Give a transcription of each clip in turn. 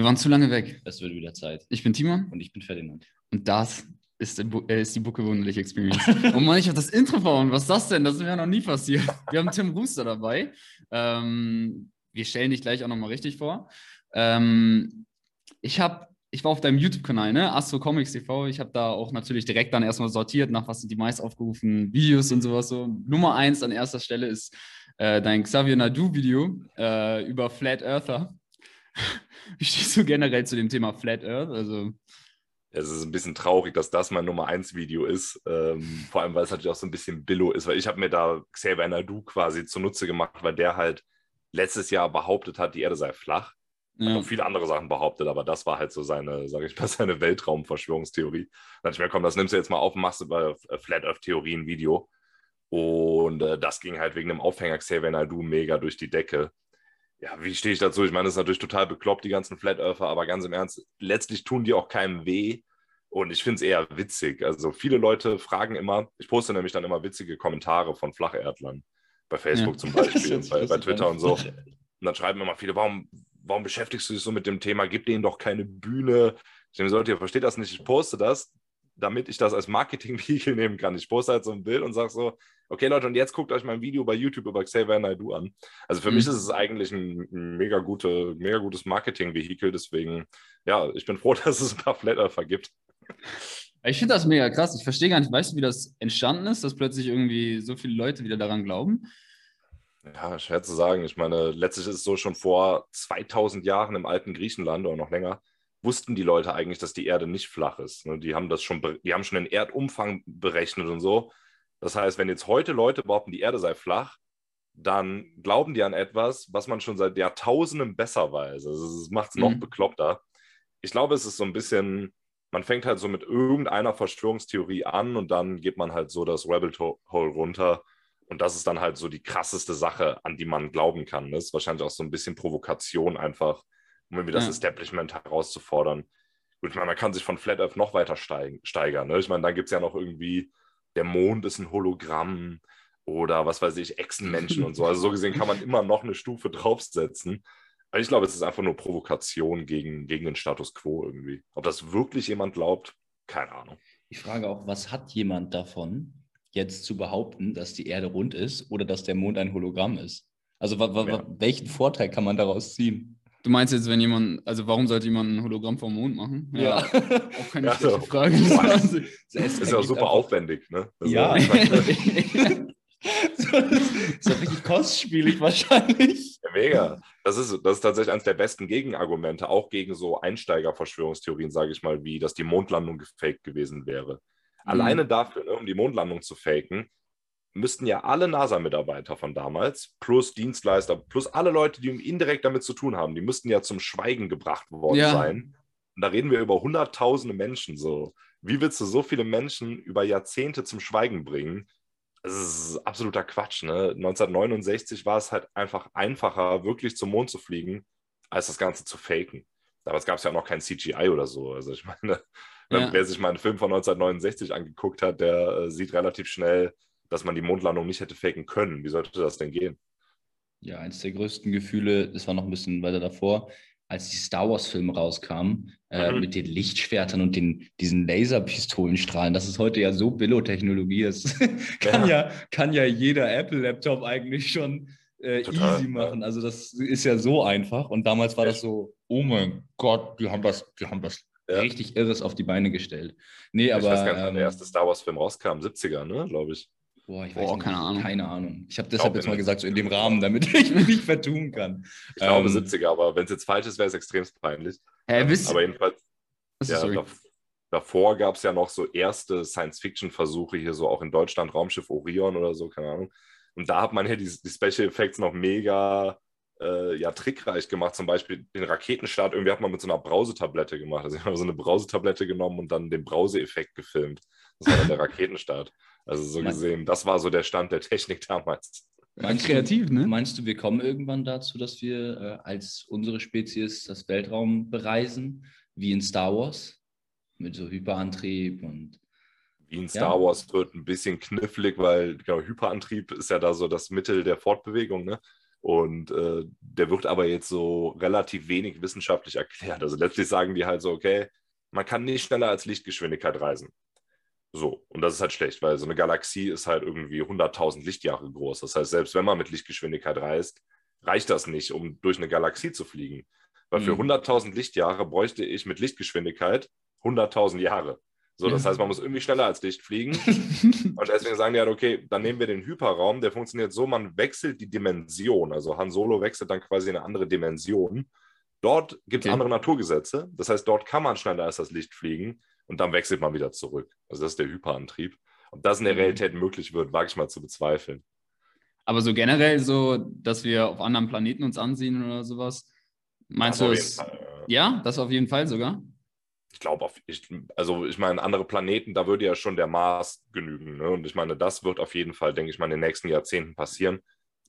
Wir waren zu lange weg. Es wird wieder Zeit. Ich bin Timon Und ich bin Ferdinand. und das ist, äh, ist die Bucke Wunderlich Experience. oh Mann, ich habe das Intro verhauen. Was ist das denn? Das ist mir ja noch nie passiert. Wir haben Tim Rooster dabei. Ähm, wir stellen dich gleich auch nochmal richtig vor. Ähm, ich habe, ich war auf deinem YouTube-Kanal, ne? Astro Comics TV. Ich habe da auch natürlich direkt dann erstmal sortiert, nach was sind die meist aufgerufenen Videos und sowas so. Nummer eins an erster Stelle ist äh, dein Xavier Nadu-Video äh, über Flat Earther. Wie stehst du generell zu dem Thema Flat Earth? Also, Es ist ein bisschen traurig, dass das mein Nummer 1 Video ist. Ähm, vor allem, weil es natürlich auch so ein bisschen Billo ist, weil ich habe mir da Xavier Nadu quasi zunutze gemacht, weil der halt letztes Jahr behauptet hat, die Erde sei flach. Hat ja. noch viele andere Sachen behauptet, aber das war halt so seine, sage ich mal, seine Weltraumverschwörungstheorie. Dann dachte ich mir, komm, das nimmst du jetzt mal auf und machst über Flat Earth Theorie ein Video. Und äh, das ging halt wegen dem Aufhänger Xavier Nadu mega durch die Decke. Ja, wie stehe ich dazu? Ich meine, das ist natürlich total bekloppt, die ganzen Flat Earther, aber ganz im Ernst, letztlich tun die auch keinem weh. Und ich finde es eher witzig. Also viele Leute fragen immer, ich poste nämlich dann immer witzige Kommentare von Flacherdlern. Bei Facebook Ja. zum Beispiel, bei, bei Twitter und so. Und dann schreiben immer viele, warum, warum beschäftigst du dich so mit dem Thema? Gib denen doch keine Bühne. Ich denke, Leute, ihr versteht das nicht. Ich poste das, damit ich das als Marketing-Vehikel nehmen kann. Ich poste halt so ein Bild und sage so, okay Leute, und jetzt guckt euch mein Video bei YouTube über Xavier Naidoo an. Also für Mhm. mich ist es eigentlich ein, mega, gute, mega gutes Marketing-Vehikel. Deswegen, ja, ich bin froh, dass es ein paar Flat Earther gibt. Ich finde das mega krass. Ich verstehe gar nicht, weißt du, wie das entstanden ist, dass plötzlich irgendwie so viele Leute wieder daran glauben? Ja, schwer zu sagen. Ich meine, letztlich ist es so schon vor 2000 Jahren im alten Griechenland oder noch länger, wussten die Leute eigentlich, dass die Erde nicht flach ist. Ne? Die haben das schon, die haben schon den Erdumfang berechnet und so. Das heißt, wenn jetzt heute Leute behaupten, die Erde sei flach, dann glauben die an etwas, was man schon seit Jahrtausenden besser weiß. Also es macht es noch Mhm. bekloppter. Ich glaube, es ist so ein bisschen, man fängt halt so mit irgendeiner Verschwörungstheorie an und dann geht man halt so das Rabbit Hole runter. Und das ist dann halt so die krasseste Sache, an die man glauben kann. Das ist wahrscheinlich auch so ein bisschen Provokation einfach, um irgendwie das Ja. Establishment herauszufordern. Gut, ich meine, man kann sich von Flat Earth noch weiter steigen, steigern. Ne? Ich meine, dann gibt es ja noch irgendwie, der Mond ist ein Hologramm oder was weiß ich, Echsenmenschen und so. Also so gesehen kann man immer noch eine Stufe draufsetzen. Aber ich glaube, es ist einfach nur Provokation gegen, gegen den Status quo irgendwie. Ob das wirklich jemand glaubt, keine Ahnung. Ich frage auch, was hat jemand davon, jetzt zu behaupten, dass die Erde rund ist oder dass der Mond ein Hologramm ist? Also Ja. welchen Vorteil kann man daraus ziehen? Du meinst jetzt, wenn jemand, also warum sollte jemand ein Hologramm vom Mond machen? Auch keine Ja, schlechte. Frage. Das ist ja ergibt super einfach- aufwendig, ne? Also, Ja. so, das ist ja richtig kostspielig wahrscheinlich. Ja, mega. Das ist, das ist tatsächlich eines der besten Gegenargumente, auch gegen so Einsteiger-Verschwörungstheorien, sage ich mal, wie dass die Mondlandung gefaked gewesen wäre. Alleine dafür, ne, um die Mondlandung zu faken, müssten ja alle NASA-Mitarbeiter von damals, plus Dienstleister, plus alle Leute, die indirekt damit zu tun haben, die müssten ja zum Schweigen gebracht worden Ja. sein. Und da reden wir über hunderttausende Menschen so. Wie willst du so viele Menschen über Jahrzehnte zum Schweigen bringen? Das ist absoluter Quatsch. Ne? 1969 war es halt einfach einfacher, wirklich zum Mond zu fliegen, als das Ganze zu faken. Damals gab es ja auch noch kein CGI oder so. Also ich meine, Ja. wer sich mal einen Film von 1969 angeguckt hat, der äh, sieht relativ schnell, dass man die Mondlandung nicht hätte faken können. Wie sollte das denn gehen? Ja, eins der größten Gefühle, das war noch ein bisschen weiter davor, als die Star Wars-Filme rauskamen, äh, Mhm. mit den Lichtschwertern und den, diesen Laserpistolenstrahlen. Das ist heute ja so Billo-Technologie. Das kann, ja. kann ja jeder Apple-Laptop eigentlich schon äh, easy ja. machen. Also das ist ja so einfach. Und damals war das so, oh mein Gott, die haben das, die haben das Ja. richtig Irres auf die Beine gestellt. Nee, ich aber. weiß gar nicht, wann ähm, der erste Star Wars-Film rauskam, 70er, ne, glaube ich. Boah, ich Boah, weiß nicht. keine Ahnung. Keine Ahnung. Ich habe deshalb jetzt mal nicht. gesagt, so in dem Rahmen, damit ich mich nicht vertun kann. Ich glaube Ähm, 70er, aber wenn es jetzt falsch ist, wäre es extrem peinlich. Hä, wisst aber jedenfalls, ja, dav- davor gab es ja noch so erste Science-Fiction-Versuche hier so auch in Deutschland, Raumschiff Orion oder so, keine Ahnung. Und da hat man ja die, die Special Effects noch mega äh, ja, trickreich gemacht. Zum Beispiel den Raketenstart irgendwie hat man mit so einer Brausetablette gemacht. Also ich habe so eine Brausetablette genommen und dann den Brauseeffekt gefilmt. Das war dann der Raketenstart. Also so gesehen, das war so der Stand der Technik damals. Meinst kreativ, du, ne? Meinst du, wir kommen irgendwann dazu, dass wir äh, als unsere Spezies das Weltraum bereisen, wie in Star Wars? Mit so Hyperantrieb und. Wie in Ja. Star Wars wird ein bisschen knifflig, weil genau, Hyperantrieb ist ja da so das Mittel der Fortbewegung. Ne? Und äh, der wird aber jetzt so relativ wenig wissenschaftlich erklärt. Also letztlich sagen die halt so, okay, man kann nicht schneller als Lichtgeschwindigkeit reisen. So, und das ist halt schlecht, weil so eine Galaxie ist halt irgendwie 100.000 Lichtjahre groß. Das heißt, selbst wenn man mit Lichtgeschwindigkeit reist, reicht das nicht, um durch eine Galaxie zu fliegen. Weil für Mhm. 100.000 Lichtjahre bräuchte ich mit Lichtgeschwindigkeit 100.000 Jahre. So, das Ja. heißt, man muss irgendwie schneller als Licht fliegen. Und deswegen sagen die halt, okay, dann nehmen wir den Hyperraum, der funktioniert so, man wechselt die Dimension. Also Han Solo wechselt dann quasi in eine andere Dimension. Dort gibt es Okay. andere Naturgesetze. Das heißt, dort kann man schneller als das Licht fliegen und dann wechselt man wieder zurück. Also das ist der Hyperantrieb. Ob das in der Mhm. Realität möglich wird, wage ich mal zu bezweifeln. Aber so generell so, dass wir auf anderen Planeten uns ansehen oder sowas. Meinst Das du es? Fall, Ja, das auf jeden Fall sogar. Ich glaube, also ich meine, andere Planeten, da würde ja schon der Mars genügen. Ne? Und ich meine, das wird auf jeden Fall, denke ich mal, in den nächsten Jahrzehnten passieren.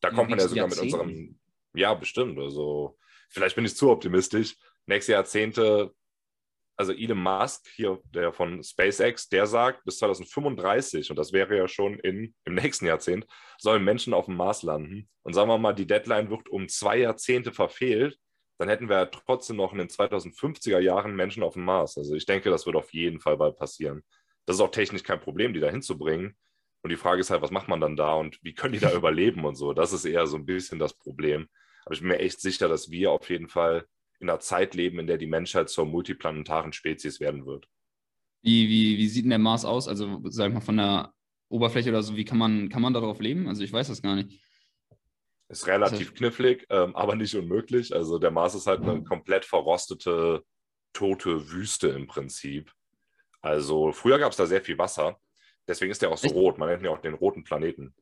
Da In kommt man ja sogar mit unserem, ja, bestimmt. Also vielleicht bin ich zu optimistisch. Nächste Jahrzehnte, also Elon Musk hier, der von SpaceX, der sagt, bis 2035, und das wäre ja schon in, im nächsten Jahrzehnt, sollen Menschen auf dem Mars landen. Und sagen wir mal, die Deadline wird um zwei Jahrzehnte verfehlt, dann hätten wir ja trotzdem noch in den 2050er Jahren Menschen auf dem Mars. Also ich denke, das wird auf jeden Fall bald passieren. Das ist auch technisch kein Problem, die da hinzubringen. Und die Frage ist halt, was macht man dann da und wie können die da überleben und so. Das ist eher so ein bisschen das Problem. Aber ich bin mir echt sicher, dass wir auf jeden Fall in einer Zeit leben, in der die Menschheit zur multiplanetaren Spezies werden wird. Wie, wie, wie sieht denn der Mars aus? Also, sag ich mal, von der Oberfläche oder so, wie kann man, kann man darauf leben? Also, ich weiß das gar nicht. Ist relativ knifflig, ähm, aber nicht unmöglich. Also der Mars ist halt eine komplett verrostete, tote Wüste im Prinzip. Also früher gab es da sehr viel Wasser. Deswegen ist der auch so Echt? rot. Man nennt ihn auch den roten Planeten.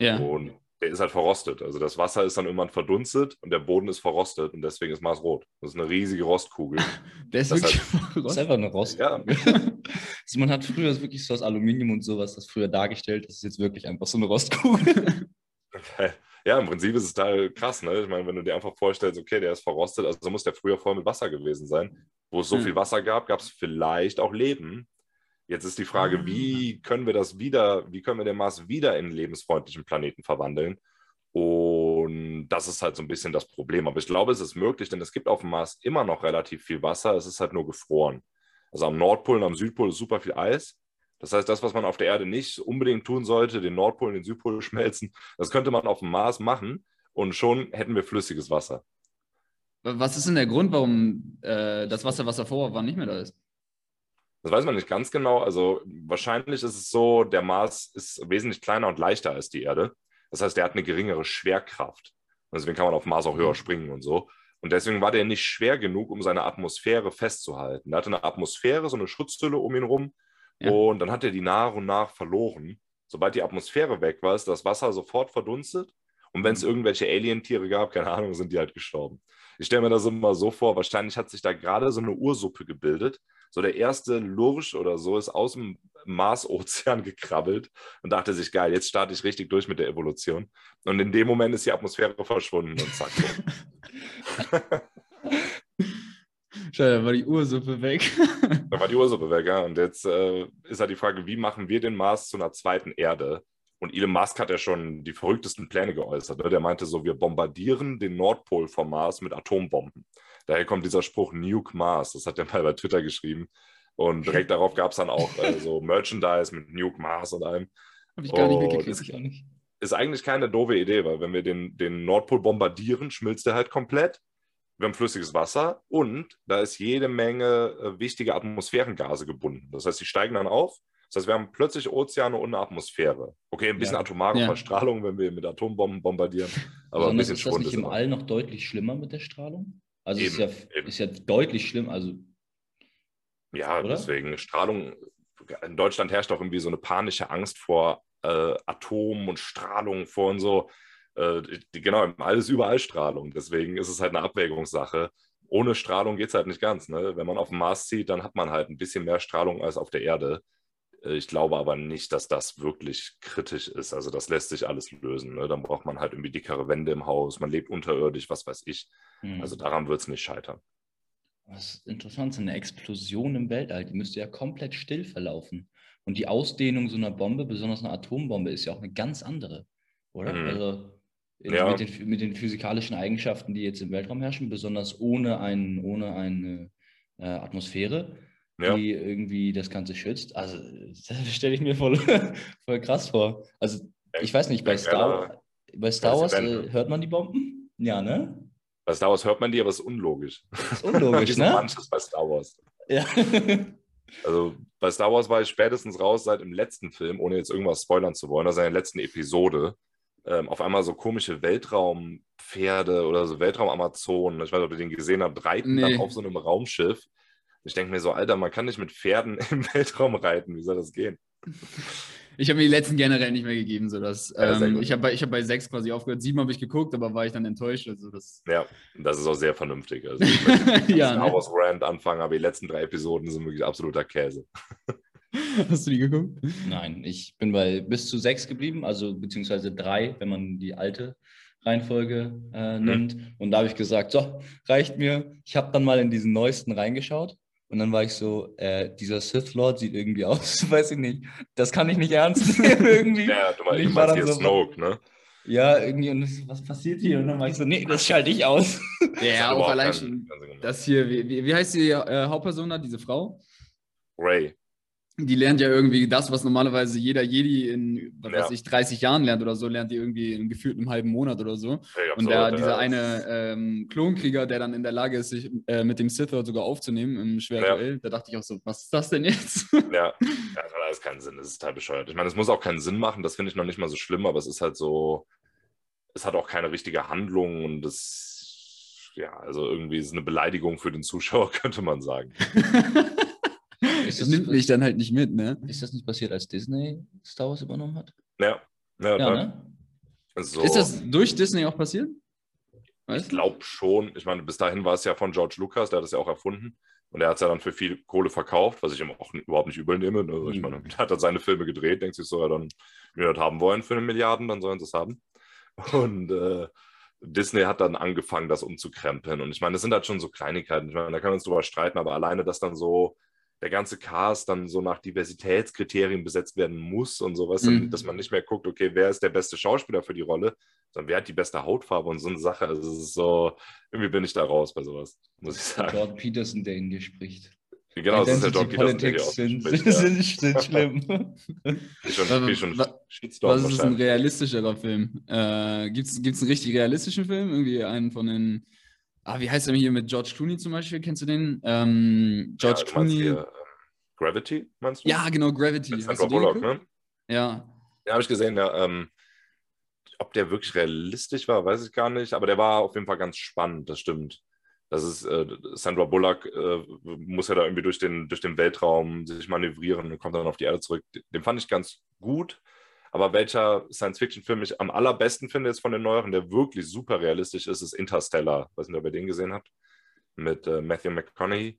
Ja. Und der ist halt verrostet. Also das Wasser ist dann irgendwann verdunstet und der Boden ist verrostet und deswegen ist Mars rot. Das ist eine riesige Rostkugel. Der ist das wirklich Das ist einfach eine Rost. Ja. Also man hat früher wirklich so aus Aluminium und sowas, das früher dargestellt. Das ist jetzt wirklich einfach so eine Rostkugel. Ja, im Prinzip ist es da krass, ne? Ich meine, wenn du dir einfach vorstellst, okay, der ist verrostet, also muss der früher voll mit Wasser gewesen sein. Wo es so Hm. viel Wasser gab, gab es vielleicht auch Leben. Jetzt ist die Frage, Ah. wie können wir das wieder, wie können wir den Mars wieder in einen lebensfreundlichen Planeten verwandeln? Und das ist halt so ein bisschen das Problem. Aber ich glaube, es ist möglich, denn es gibt auf dem Mars immer noch relativ viel Wasser. Es ist halt nur gefroren. Also am Nordpol und am Südpol ist super viel Eis. Das heißt, das, was man auf der Erde nicht unbedingt tun sollte, den Nordpol und den Südpol schmelzen, das könnte man auf dem Mars machen und schon hätten wir flüssiges Wasser. Was ist denn der Grund, warum äh, das Wasser, was davor war, nicht mehr da ist? Das weiß man nicht ganz genau. Also wahrscheinlich ist es so, der Mars ist wesentlich kleiner und leichter als die Erde. Das heißt, der hat eine geringere Schwerkraft. Und deswegen kann man auf Mars auch höher springen und so. Und deswegen war der nicht schwer genug, um seine Atmosphäre festzuhalten. Er hatte eine Atmosphäre, so eine Schutzhülle um ihn rum. Ja. Und dann hat er die nach und nach verloren. Sobald die Atmosphäre weg war, ist das Wasser sofort verdunstet. Und wenn es Mhm. irgendwelche Alien-Tiere gab, keine Ahnung, sind die halt gestorben. Ich stelle mir das immer so vor, wahrscheinlich hat sich da gerade so eine Ursuppe gebildet. So der erste Lurch oder so ist aus dem Marsozean gekrabbelt und dachte sich, geil, jetzt starte ich richtig durch mit der Evolution. Und in dem Moment ist die Atmosphäre verschwunden und zack. Schau, da war die Ursuppe weg. Da war die Ursuppe weg, ja. Und jetzt äh, ist halt die Frage, wie machen wir den Mars zu einer zweiten Erde? Und Elon Musk hat ja schon die verrücktesten Pläne geäußert. Ne? Der meinte so, wir bombardieren den Nordpol vom Mars mit Atombomben. Daher kommt dieser Spruch Nuke Mars. Das hat er mal bei Twitter geschrieben. Und direkt darauf gab es dann auch äh, so Merchandise mit Nuke Mars und allem. Hab ich gar nicht mitgekriegt. Weiß ich auch nicht. Ist eigentlich keine doofe Idee, weil wenn wir den, den Nordpol bombardieren, schmilzt der halt komplett. Wir haben flüssiges Wasser und da ist jede Menge äh, wichtige Atmosphärengase gebunden. Das heißt, die steigen dann auf. Das heißt, wir haben plötzlich Ozeane eine Atmosphäre. Okay, ein bisschen Ja. atomare Ja. Verstrahlung, wenn wir mit Atombomben bombardieren. Aber ein Besonders bisschen ist das nicht ist im immer. All noch deutlich schlimmer mit der Strahlung? Also ist, Eben, ja, eben. ist ja deutlich schlimm. Also Ja, oder? deswegen Strahlung. In Deutschland herrscht auch irgendwie so eine panische Angst vor äh, Atomen und Strahlung vor und so. Äh, die, genau, im All ist überall Strahlung. Deswegen ist es halt eine Abwägungssache. Ohne Strahlung geht es halt nicht ganz. Ne? Wenn man auf dem Mars zieht, dann hat man halt ein bisschen mehr Strahlung als auf der Erde. Äh, Ich glaube aber nicht, dass das wirklich kritisch ist. Also das lässt sich alles lösen. Ne? Dann braucht man halt irgendwie dickere Wände im Haus, man lebt unterirdisch, was weiß ich. hm. Also daran wird es nicht scheitern. Was ist interessant, so eine Explosion im Weltall, die müsste ja komplett still verlaufen. Und die Ausdehnung so einer Bombe, besonders einer Atombombe, ist ja auch eine ganz andere, oder? Mhm. Also, Ja. Mit, den, mit den physikalischen Eigenschaften, die jetzt im Weltraum herrschen, besonders ohne, ein, ohne eine äh, Atmosphäre, Ja. die irgendwie das Ganze schützt. Also, das stelle ich mir voll, voll krass vor. Also, ich weiß nicht, bei Star, bei Star Wars äh, hört man die Bomben? Ja, ne? Bei Star Wars hört man die, aber es ist unlogisch. Das ist unlogisch, ne? manches bei Star Wars. Ja. Also bei Star Wars war ich spätestens raus seit im letzten Film, ohne jetzt irgendwas spoilern zu wollen, also in der letzten Episode, ähm, auf einmal so komische Weltraumpferde oder so Weltraumamazonen, ich weiß nicht, ob ihr den gesehen habt, reiten Nee. dann auf so einem Raumschiff. Ich denke mir so, Alter, man kann nicht mit Pferden im Weltraum reiten, wie soll das gehen? Ich habe mir die letzten generell nicht mehr gegeben. So dass, Ja, ähm, ich habe bei, ich hab bei sechs quasi aufgehört. Sieben habe ich geguckt, aber war ich dann enttäuscht. Also das, Ja, das ist auch sehr vernünftig. Also ich möchte ja, Star ne? Wars Rand anfangen, aber die letzten drei Episoden sind wirklich absoluter Käse. Hast du die geguckt? Nein, ich bin bei bis zu sechs geblieben, also beziehungsweise drei, wenn man die alte Reihenfolge äh, nimmt. Und da habe ich gesagt, so, reicht mir. Ich habe dann mal in diesen neuesten reingeschaut und dann war ich so, äh, dieser Sith Lord sieht irgendwie aus, weiß ich nicht. Das kann ich nicht ernst nehmen irgendwie. Ja, du, meinst- Ich war dann hier so- Snoke, ne? Ja, irgendwie, und so, was passiert hier? Und dann war ich so, nee, das schalte ich aus. Ja, auch allein schon. Das hier, wie, wie wie heißt die äh, Hauptperson da, diese Frau? Ray. Die lernt ja irgendwie das, was normalerweise jeder Jedi in, was Ja. weiß ich, 30 Jahren lernt oder so, lernt die irgendwie in gefühlt einem halben Monat oder so. Hey, Und absolut, dieser ja. eine ähm, Klonkrieger, der dann in der Lage ist, sich äh, mit dem Sith sogar aufzunehmen im Schwerduell, da dachte ich auch so, was ist das denn jetzt? Ja, ja das hat alles keinen Sinn. Das ist total bescheuert. Ich meine, es muss auch keinen Sinn machen, das finde ich noch nicht mal so schlimm, aber es ist halt so, es hat auch keine richtige Handlung und das, ja, also irgendwie ist es eine Beleidigung für den Zuschauer, könnte man sagen. Ist das das, nimmt mich dann halt nicht mit, ne? ist das nicht passiert, als Disney Star Wars übernommen hat? Ja, ja, Ja, ne? So, Ist das durch Disney auch passiert? ich Weißt du? glaube schon. Ich meine, bis dahin war es ja von George Lucas, der hat es ja auch erfunden. Und er hat es ja dann für viel Kohle verkauft, was ich ihm auch überhaupt nicht übel nehme. Ne? Ich Mhm. meine, er hat dann seine Filme gedreht, denkt sich so, ja, dann, wenn wir das haben wollen für eine Milliarden, dann sollen sie es haben. Und äh, Disney hat dann angefangen, das umzukrempeln. Und ich meine, das sind halt schon so Kleinigkeiten. Ich meine, da kann man uns drüber streiten, aber alleine, dass dann so der ganze Cast dann so nach Diversitätskriterien besetzt werden muss und sowas, Mhm. dass man nicht mehr guckt, okay, wer ist der beste Schauspieler für die Rolle, sondern wer hat die beste Hautfarbe und so eine Sache. Also es ist so, irgendwie bin ich da raus bei sowas, muss ich sagen. Jordan Peterson, der ihn hier spricht. Genau, das ist der John Peterson, der die Politics sind, ausspricht. Ja. sind, sind schlimm. Wie schon, Was- wie schon was- ist ein realistischerer Film? Äh, Gibt es einen richtig realistischen Film? Irgendwie einen von den. Ah, wie heißt der hier mit George Clooney zum Beispiel? Kennst du den? Ähm, George ja, Clooney. hier, ähm, Gravity, meinst du? Ja, genau, Gravity. Mit Hast den Bullock, ne? Ja. Ja, habe ich gesehen, ja. Ähm, ob der wirklich realistisch war, weiß ich gar nicht, aber der war auf jeden Fall ganz spannend, das stimmt. Das ist, äh, Sandra Bullock äh, muss ja da irgendwie durch den, durch den Weltraum sich manövrieren und kommt dann auf die Erde zurück. Den fand ich ganz gut. Aber welcher Science-Fiction-Film ich am allerbesten finde, jetzt von den neueren, der wirklich super realistisch ist, ist Interstellar. Weiß nicht, ob ihr den gesehen habt. Mit äh, Matthew McConaughey.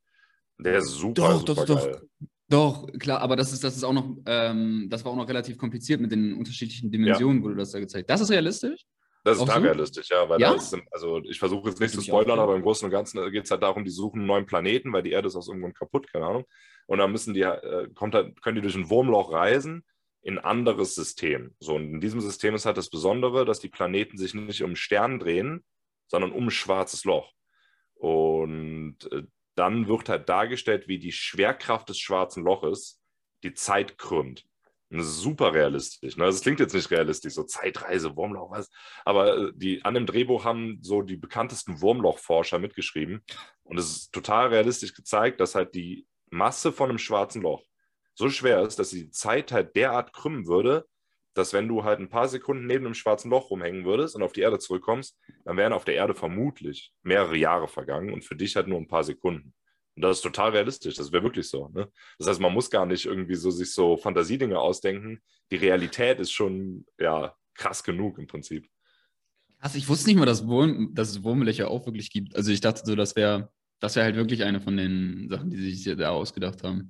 Der ist super, Doch, super doch, doch. geil. Doch, klar, aber das ist, das ist auch noch, ähm, das war auch noch relativ kompliziert mit den unterschiedlichen Dimensionen, wurde das da gezeigt. Das ist realistisch? Das ist so? realistisch, ja, weil Ja? da ist, also ich versuche jetzt nicht zu ich spoilern, ja. aber im Großen und Ganzen geht es halt darum, die suchen einen neuen Planeten, weil die Erde ist aus irgendeinem Grund kaputt, keine Ahnung. Und dann müssen die, äh, kommt halt, können die durch ein Wurmloch reisen in ein anderes System. So, und in diesem System ist halt das Besondere, dass die Planeten sich nicht um Stern drehen, sondern um ein schwarzes Loch. Und äh, dann wird halt dargestellt, wie die Schwerkraft des schwarzen Loches die Zeit krümmt. Das ist super realistisch. Ne? Das klingt jetzt nicht realistisch, so Zeitreise, Wurmloch, was. Aber äh, die, an dem Drehbuch haben so die bekanntesten Wurmlochforscher mitgeschrieben. Und es ist total realistisch gezeigt, dass halt die Masse von einem schwarzen Loch so schwer ist, dass die Zeit halt derart krümmen würde, dass wenn du halt ein paar Sekunden neben einem schwarzen Loch rumhängen würdest und auf die Erde zurückkommst, dann wären auf der Erde vermutlich mehrere Jahre vergangen und für dich halt nur ein paar Sekunden. Und das ist total realistisch, das wäre wirklich so. Ne? Das heißt, man muss gar nicht irgendwie so sich so Fantasiedinge ausdenken. Die Realität ist schon ja krass genug im Prinzip. Krass, ich wusste nicht mal, dass, Wurm, dass es Wurmlöcher auch wirklich gibt. Also ich dachte so, das wäre das wär halt wirklich eine von den Sachen, die sie sich da ausgedacht haben.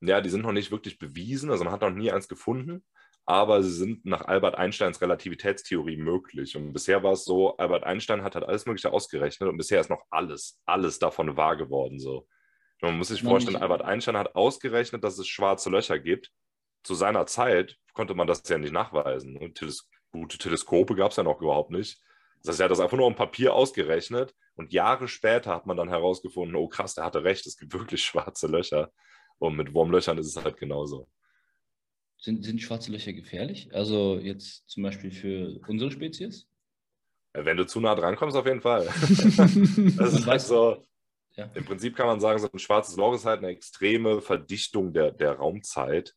Ja, die sind noch nicht wirklich bewiesen, also man hat noch nie eins gefunden, aber sie sind nach Albert Einsteins Relativitätstheorie möglich. Und bisher war es so, Albert Einstein hat halt alles Mögliche ausgerechnet und bisher ist noch alles, alles davon wahr geworden. So. Man muss sich vorstellen, nicht. Albert Einstein hat ausgerechnet, dass es schwarze Löcher gibt. Zu seiner Zeit konnte man das ja nicht nachweisen. Teles gute Teleskope gab es ja noch überhaupt nicht. Das heißt, er hat das einfach nur am Papier ausgerechnet und Jahre später hat man dann herausgefunden, oh krass, der hatte recht, es gibt wirklich schwarze Löcher. Und mit Wurmlöchern ist es halt genauso. Sind, sind schwarze Löcher gefährlich? Also jetzt zum Beispiel für unsere Spezies? Wenn du zu nah dran kommst, auf jeden Fall. das ist halt so, ja. Im Prinzip kann man sagen, so ein schwarzes Loch ist halt eine extreme Verdichtung der, der Raumzeit.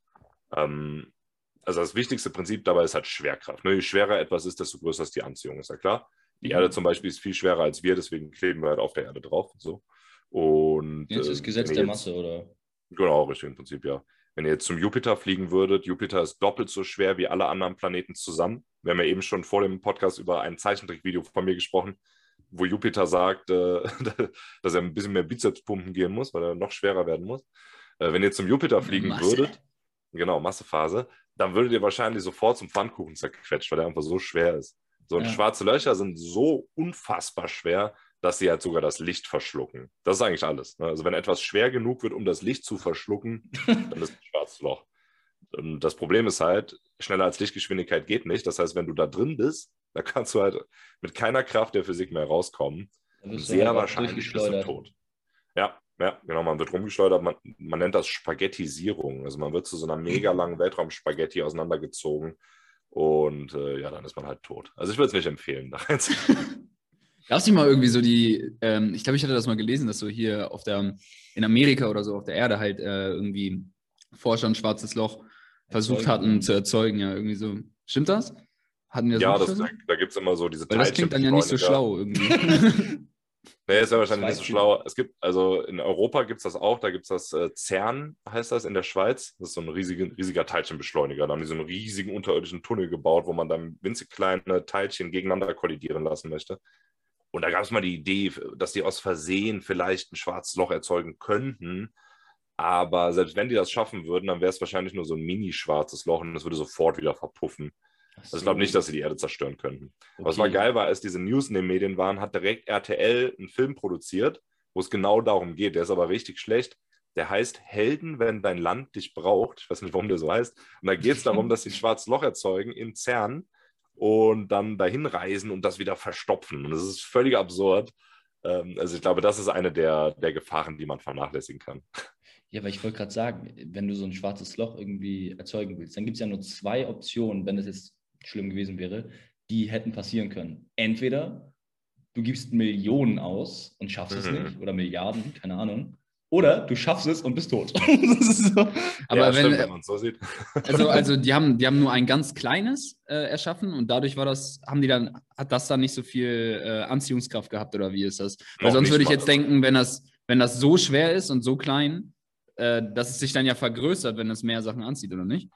Ähm, also das wichtigste Prinzip dabei ist halt Schwerkraft. Ne? Je schwerer etwas ist, desto größer ist die Anziehung, ist ja klar. Die mhm. Erde zum Beispiel ist viel schwerer als wir, deswegen kleben wir halt auf der Erde drauf. Und so. Und, jetzt ist Gesetz der jetzt, Masse, oder? Genau, richtig, im Prinzip, ja. Wenn ihr jetzt zum Jupiter fliegen würdet, Jupiter ist doppelt so schwer wie alle anderen Planeten zusammen. Wir haben ja eben schon vor dem Podcast über ein Zeichentrickvideo von mir gesprochen, wo Jupiter sagt, äh, dass er ein bisschen mehr Bizeps pumpen gehen muss, weil er noch schwerer werden muss. Äh, wenn ihr zum Jupiter fliegen Masse. würdet, genau, Massephase, dann würdet ihr wahrscheinlich sofort zum Pfannkuchen zerquetscht, weil er einfach so schwer ist. So ja. schwarze Löcher sind so unfassbar schwer, dass sie halt sogar das Licht verschlucken. Das ist eigentlich alles. Ne? Also wenn etwas schwer genug wird, um das Licht zu verschlucken, dann ist es ein schwarzes Loch. Und das Problem ist halt, schneller als Lichtgeschwindigkeit geht nicht. Das heißt, wenn du da drin bist, da kannst du halt mit keiner Kraft der Physik mehr rauskommen. Sehr wahrscheinlich bist du tot. Ja, ja, genau, man wird rumgeschleudert. Man, man nennt das Spaghettisierung. Also man wird zu so einer mega langen Weltraumspaghetti auseinandergezogen und äh, ja, dann ist man halt tot. Also ich würde es nicht empfehlen, da. Gab es nicht mal irgendwie so die, ähm, ich glaube, ich hatte das mal gelesen, dass so hier auf der, in Amerika oder so auf der Erde halt äh, irgendwie Forscher ein schwarzes Loch versucht hatten zu erzeugen, ja, irgendwie so. Stimmt das? Hatten wir ja, das, da, da gibt es immer so diese Weil das klingt dann ja nicht so schlau irgendwie. nee, ist ja wahrscheinlich nicht so schlau. Es gibt, also in Europa gibt es das auch, da gibt es das äh, CERN, heißt das, in der Schweiz. Das ist so ein riesiger, riesiger Teilchenbeschleuniger. Da haben die so einen riesigen unterirdischen Tunnel gebaut, wo man dann winzig kleine Teilchen gegeneinander kollidieren lassen möchte. Und da gab es mal die Idee, dass die aus Versehen vielleicht ein schwarzes Loch erzeugen könnten. Aber selbst wenn die das schaffen würden, dann wäre es wahrscheinlich nur so ein mini-schwarzes Loch und das würde sofort wieder verpuffen. So. Also ich glaube nicht, dass sie die Erde zerstören könnten. Okay. Was war geil war, als diese News in den Medien waren, hat direkt RTL einen Film produziert, wo es genau darum geht. Der ist aber richtig schlecht. Der heißt Helden, wenn dein Land dich braucht. Ich weiß nicht, warum der so heißt. Und da geht es darum, dass sie ein schwarzes Loch erzeugen in CERN und dann dahin reisen und das wieder verstopfen. Und das ist völlig absurd. Ähm, also ich glaube, das ist eine der, der Gefahren, die man vernachlässigen kann. Ja, weil ich wollte gerade sagen, wenn du so ein schwarzes Loch irgendwie erzeugen willst, dann gibt es ja nur zwei Optionen, wenn es jetzt schlimm gewesen wäre, die hätten passieren können. Entweder du gibst Millionen aus und schaffst mhm. es nicht oder Milliarden, keine Ahnung. Oder du schaffst es und bist tot. so. Aber ja, wenn, stimmt, wenn man so sieht. Also, also die haben, die haben nur ein ganz kleines äh, erschaffen und dadurch war das, haben die dann, hat das dann nicht so viel äh, Anziehungskraft gehabt oder wie ist das? Weil Noch sonst würde ich jetzt denken, wenn das, wenn das so schwer ist und so klein, äh, dass es sich dann ja vergrößert, wenn es mehr Sachen anzieht, oder nicht?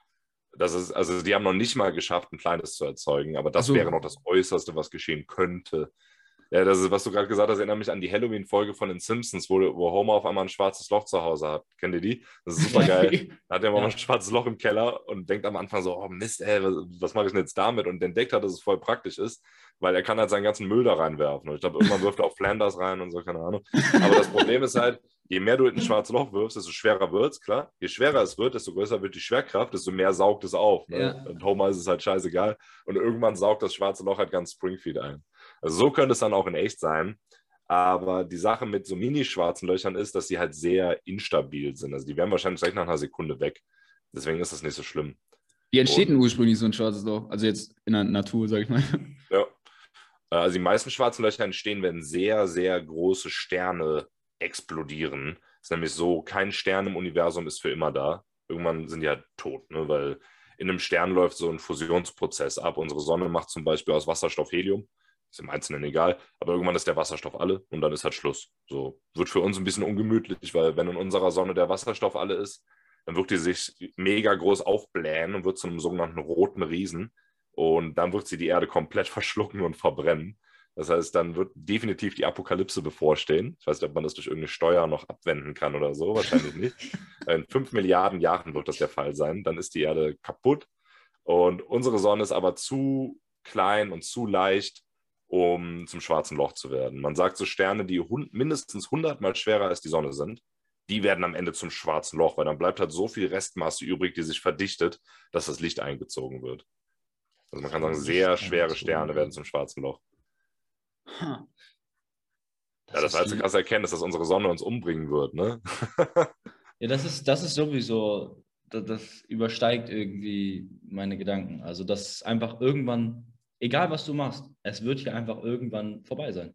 Das ist, also die haben noch nicht mal geschafft, ein kleines zu erzeugen, aber das so. wäre noch das Äußerste, was geschehen könnte. Ja, das ist, was du gerade gesagt hast, erinnert mich an die Halloween-Folge von den Simpsons, wo, wo Homer auf einmal ein schwarzes Loch zu Hause hat. Kennt ihr die? Das ist super geil. da hat er mal ja. ein schwarzes Loch im Keller und denkt am Anfang so, oh Mist, ey, was, was mache ich denn jetzt damit? Und entdeckt hat, dass es voll praktisch ist, weil er kann halt seinen ganzen Müll da reinwerfen. Und ich glaube, irgendwann wirft er auch Flanders rein und so, keine Ahnung. Aber das Problem ist halt, je mehr du in ein schwarzes Loch wirfst, desto schwerer wird es, klar. Je schwerer es wird, desto größer wird die Schwerkraft, desto mehr saugt es auf. Ne? Ja. Und Homer ist es halt scheißegal. Und irgendwann saugt das schwarze Loch halt ganz Springfield ein. Also so könnte es dann auch in echt sein. Aber die Sache mit so mini-schwarzen Löchern ist, dass sie halt sehr instabil sind. Also die werden wahrscheinlich gleich nach einer Sekunde weg. Deswegen ist das nicht so schlimm. Wie entsteht denn ursprünglich so ein schwarzes Loch? Also jetzt in der Natur, sag ich mal. Ja. Also die meisten schwarzen Löcher entstehen, wenn sehr, sehr große Sterne explodieren. Das ist nämlich so, kein Stern im Universum ist für immer da. Irgendwann sind die halt tot, ne? weil in einem Stern läuft so ein Fusionsprozess ab. Unsere Sonne macht zum Beispiel aus Wasserstoff Helium. Ist im Einzelnen egal, aber irgendwann ist der Wasserstoff alle und dann ist halt Schluss. So wird für uns ein bisschen ungemütlich, weil wenn in unserer Sonne der Wasserstoff alle ist, dann wird die sich mega groß aufblähen und wird zu einem sogenannten roten Riesen. Und dann wird sie die Erde komplett verschlucken und verbrennen. Das heißt, dann wird definitiv die Apokalypse bevorstehen. Ich weiß nicht, ob man das durch irgendeine Steuer noch abwenden kann oder so. Wahrscheinlich nicht. In fünf Milliarden Jahren wird das der Fall sein. Dann ist die Erde kaputt. Und unsere Sonne ist aber zu klein und zu leicht, um zum schwarzen Loch zu werden. Man sagt so Sterne, die mindestens 100 mal schwerer als die Sonne sind, die werden am Ende zum schwarzen Loch, weil dann bleibt halt so viel Restmasse übrig, die sich verdichtet, dass das Licht eingezogen wird. Also man kann sagen, sehr schwere Sterne werden zum schwarzen Loch. Ja, das war jetzt eine krasse Erkenntnis, dass unsere Sonne uns umbringen wird, ne? Ja, das ist, das ist sowieso, das, das übersteigt irgendwie meine Gedanken. Also, das ist einfach irgendwann, egal was du machst, es wird hier einfach irgendwann vorbei sein.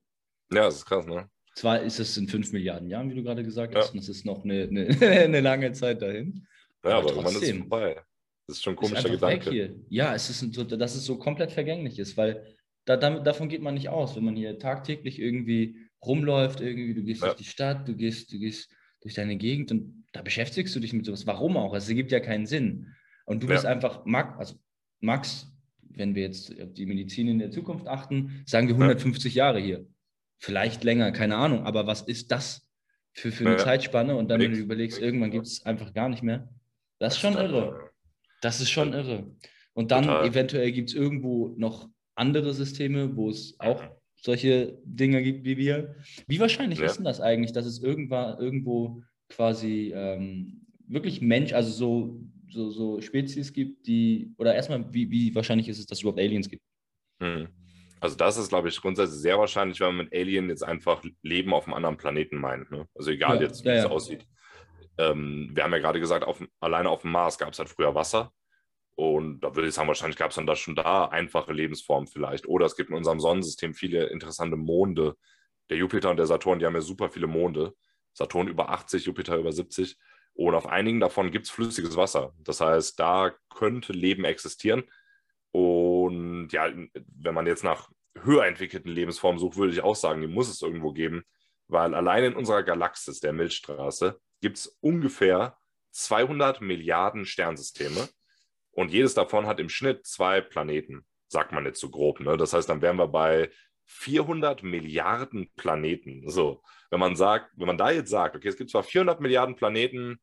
ja, das ist krass, ne? Zwar ist es in fünf Milliarden Jahren, wie du gerade gesagt Ja. hast, und es ist noch eine, eine, eine lange Zeit dahin. Ja, Aber aber irgendwann ist es trotzdem. vorbei. Das ist schon ein Ist komischer weg Gedanke. Ja, es ist ein, so, dass es so komplett vergänglich ist, weil da, damit, davon geht man nicht aus, wenn man hier tagtäglich irgendwie rumläuft, irgendwie, du gehst Ja. durch die Stadt, du gehst, du gehst durch deine Gegend und da beschäftigst du dich mit sowas. Warum auch? Es ergibt ja keinen Sinn. Und du Ja. bist einfach, Max, also Max, wenn wir jetzt auf die Medizin in der Zukunft achten, sagen wir 150 Jahre hier. Vielleicht länger, keine Ahnung. Aber was ist das für, für eine Ja. Zeitspanne? Und dann, wenn du überlegst, irgendwann ja. gibt es einfach gar nicht mehr. Das ist schon irre. Das ist schon irre. Und dann Total. eventuell gibt es irgendwo noch andere Systeme, wo es auch solche Dinge gibt wie wir. Wie wahrscheinlich Ja. ist denn das eigentlich, dass es irgendwann irgendwo quasi ähm, wirklich Mensch, also so, so, so Spezies gibt, die, oder erstmal, wie, wie wahrscheinlich ist es, dass es überhaupt Aliens gibt? Mhm. Also das ist, glaube ich, grundsätzlich sehr wahrscheinlich, wenn man mit Alien jetzt einfach Leben auf einem anderen Planeten meint. Ne? Also egal Ja, jetzt, wie ja, es ja. aussieht. Ähm, wir haben ja gerade gesagt, auf, alleine auf dem Mars gab es halt früher Wasser. Und da würde ich sagen, wahrscheinlich gab es dann da schon da einfache Lebensformen vielleicht. Oder es gibt in unserem Sonnensystem viele interessante Monde. Der Jupiter und der Saturn, die haben ja super viele Monde. Saturn über 80, Jupiter über 70. Und auf einigen davon gibt es flüssiges Wasser. Das heißt, da könnte Leben existieren. Und ja, wenn man jetzt nach höher entwickelten Lebensformen sucht, würde ich auch sagen, die muss es irgendwo geben, weil allein in unserer Galaxis, der Milchstraße, gibt es ungefähr 200 Milliarden Sternsysteme und jedes davon hat im Schnitt zwei Planeten, sagt man jetzt so grob. Ne? Das heißt, dann wären wir bei 400 Milliarden Planeten. So, wenn man sagt, wenn man da jetzt sagt, okay, es gibt zwar 400 Milliarden Planeten,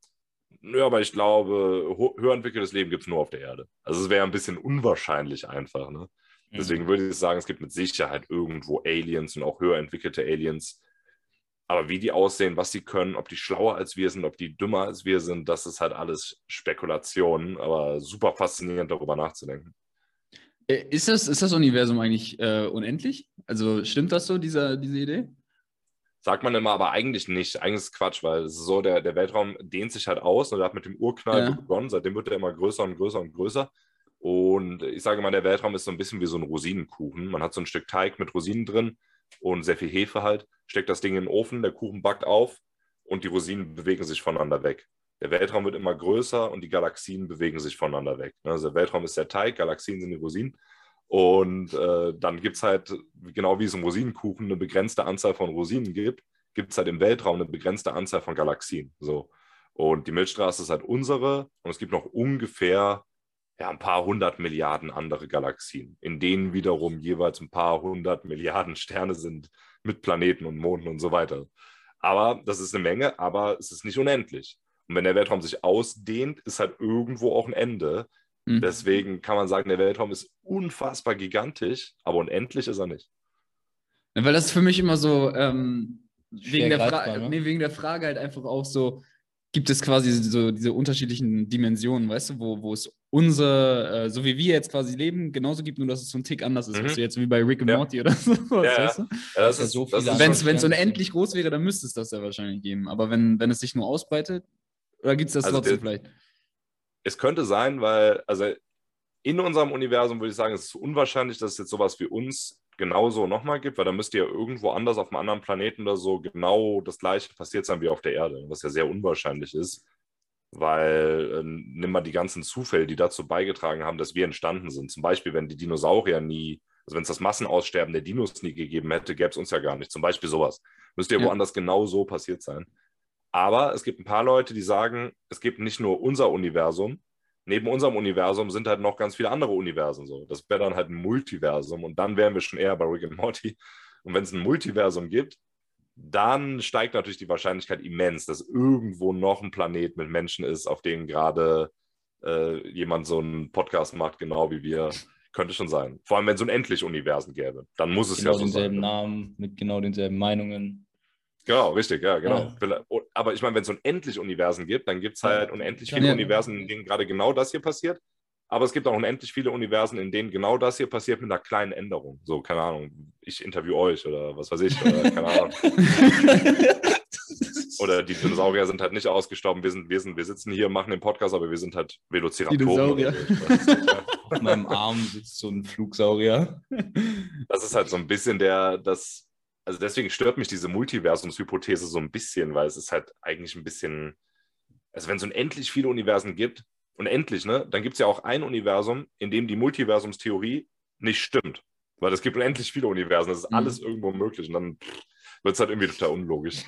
ja, aber ich glaube, höher entwickeltes Leben gibt es nur auf der Erde. Also es wäre ein bisschen unwahrscheinlich einfach. Ne? Deswegen würde ich sagen, es gibt mit Sicherheit irgendwo Aliens und auch höher entwickelte Aliens. Aber wie die aussehen, was sie können, ob die schlauer als wir sind, ob die dümmer als wir sind, das ist halt alles Spekulation, aber super faszinierend darüber nachzudenken. Äh, Ist das, ist das Universum eigentlich äh, unendlich? Also stimmt das so, dieser, diese Idee? Sagt man immer, aber eigentlich nicht. Eigentlich ist es Quatsch, weil es ist so, der, der Weltraum dehnt sich halt aus und er hat mit dem Urknall Ja. begonnen. Seitdem wird er immer größer und größer und größer. Und ich sage mal, der Weltraum ist so ein bisschen wie so ein Rosinenkuchen. Man hat so ein Stück Teig mit Rosinen drin und sehr viel Hefe halt, steckt das Ding in den Ofen, der Kuchen backt auf und die Rosinen bewegen sich voneinander weg. Der Weltraum wird immer größer und die Galaxien bewegen sich voneinander weg. Also der Weltraum ist der Teig, Galaxien sind die Rosinen. Und äh, dann gibt es halt, genau wie es im Rosinenkuchen eine begrenzte Anzahl von Rosinen gibt, gibt es halt im Weltraum eine begrenzte Anzahl von Galaxien. So. Und die Milchstraße ist halt unsere und es gibt noch ungefähr ja, ein paar hundert Milliarden andere Galaxien, in denen wiederum jeweils ein paar hundert Milliarden Sterne sind mit Planeten und Monden und so weiter. Aber das ist eine Menge, aber es ist nicht unendlich. Und wenn der Weltraum sich ausdehnt, ist halt irgendwo auch ein Ende. Hm. Deswegen kann man sagen, der Weltraum ist unfassbar gigantisch, aber unendlich ist er nicht. Ja, Weil das ist für mich immer so, ähm, wegen, der greifbar, ne? nee, wegen der Frage halt einfach auch so, gibt es quasi so diese unterschiedlichen Dimensionen, weißt du, wo, wo es unser, äh, so wie wir jetzt quasi leben, genauso gibt, nur dass es so ein Tick anders ist, Mhm. weißt du, jetzt wie bei Rick und Ja. Morty oder so. Ja, weißt du? Ja, das Ja, ist so das ist Wenn es unendlich groß wäre, dann müsste es das ja wahrscheinlich geben. Aber wenn, wenn es sich nur ausbreitet, oder gibt es das Also trotzdem der- vielleicht? es könnte sein, weil, also in unserem Universum würde ich sagen, es ist unwahrscheinlich, dass es jetzt sowas wie uns genauso nochmal gibt, weil da müsste ja irgendwo anders auf einem anderen Planeten oder so genau das gleiche passiert sein wie auf der Erde, was ja sehr unwahrscheinlich ist, weil äh, nimm mal die ganzen Zufälle, die dazu beigetragen haben, dass wir entstanden sind. Zum Beispiel, wenn die Dinosaurier nie, also wenn es das Massenaussterben der Dinos nie gegeben hätte, gäbe es uns ja gar nicht. Zum Beispiel sowas. Müsste ja, Ja. woanders genau so passiert sein. Aber es gibt ein paar Leute, die sagen, es gibt nicht nur unser Universum, neben unserem Universum sind halt noch ganz viele andere Universen so. Das wäre dann halt ein Multiversum und dann wären wir schon eher bei Rick and Morty. Und wenn es ein Multiversum gibt, dann steigt natürlich die Wahrscheinlichkeit immens, dass irgendwo noch ein Planet mit Menschen ist, auf dem gerade äh, jemand so einen Podcast macht, genau wie wir. Könnte schon sein. Vor allem, wenn es unendlich Universen gäbe. Dann muss es genau ja so denselben sein. Namen, mit genau denselben Meinungen. Genau, richtig, ja, genau. Ja. Oh, Aber ich meine, wenn es unendlich Universen gibt, dann gibt es halt unendlich viele Ja. Universen, in denen gerade genau das hier passiert. Aber es gibt auch unendlich viele Universen, in denen genau das hier passiert mit einer kleinen Änderung. So, keine Ahnung, ich interview euch oder was weiß ich, oder keine Ahnung. oder die Dinosaurier sind halt nicht ausgestorben. Wir, sind, wir, sind, wir sitzen hier, machen den Podcast, aber wir sind halt Velociraptoren. Auf meinem Arm sitzt so ein Flugsaurier. Das ist halt so ein bisschen der, das, also deswegen stört mich diese Multiversumshypothese so ein bisschen, weil es ist halt eigentlich ein bisschen, also wenn es unendlich viele Universen gibt, unendlich, ne, dann gibt es ja auch ein Universum, in dem die Multiversumstheorie nicht stimmt. Weil es gibt unendlich viele Universen, das ist mhm. alles irgendwo möglich und dann wird es halt irgendwie total unlogisch.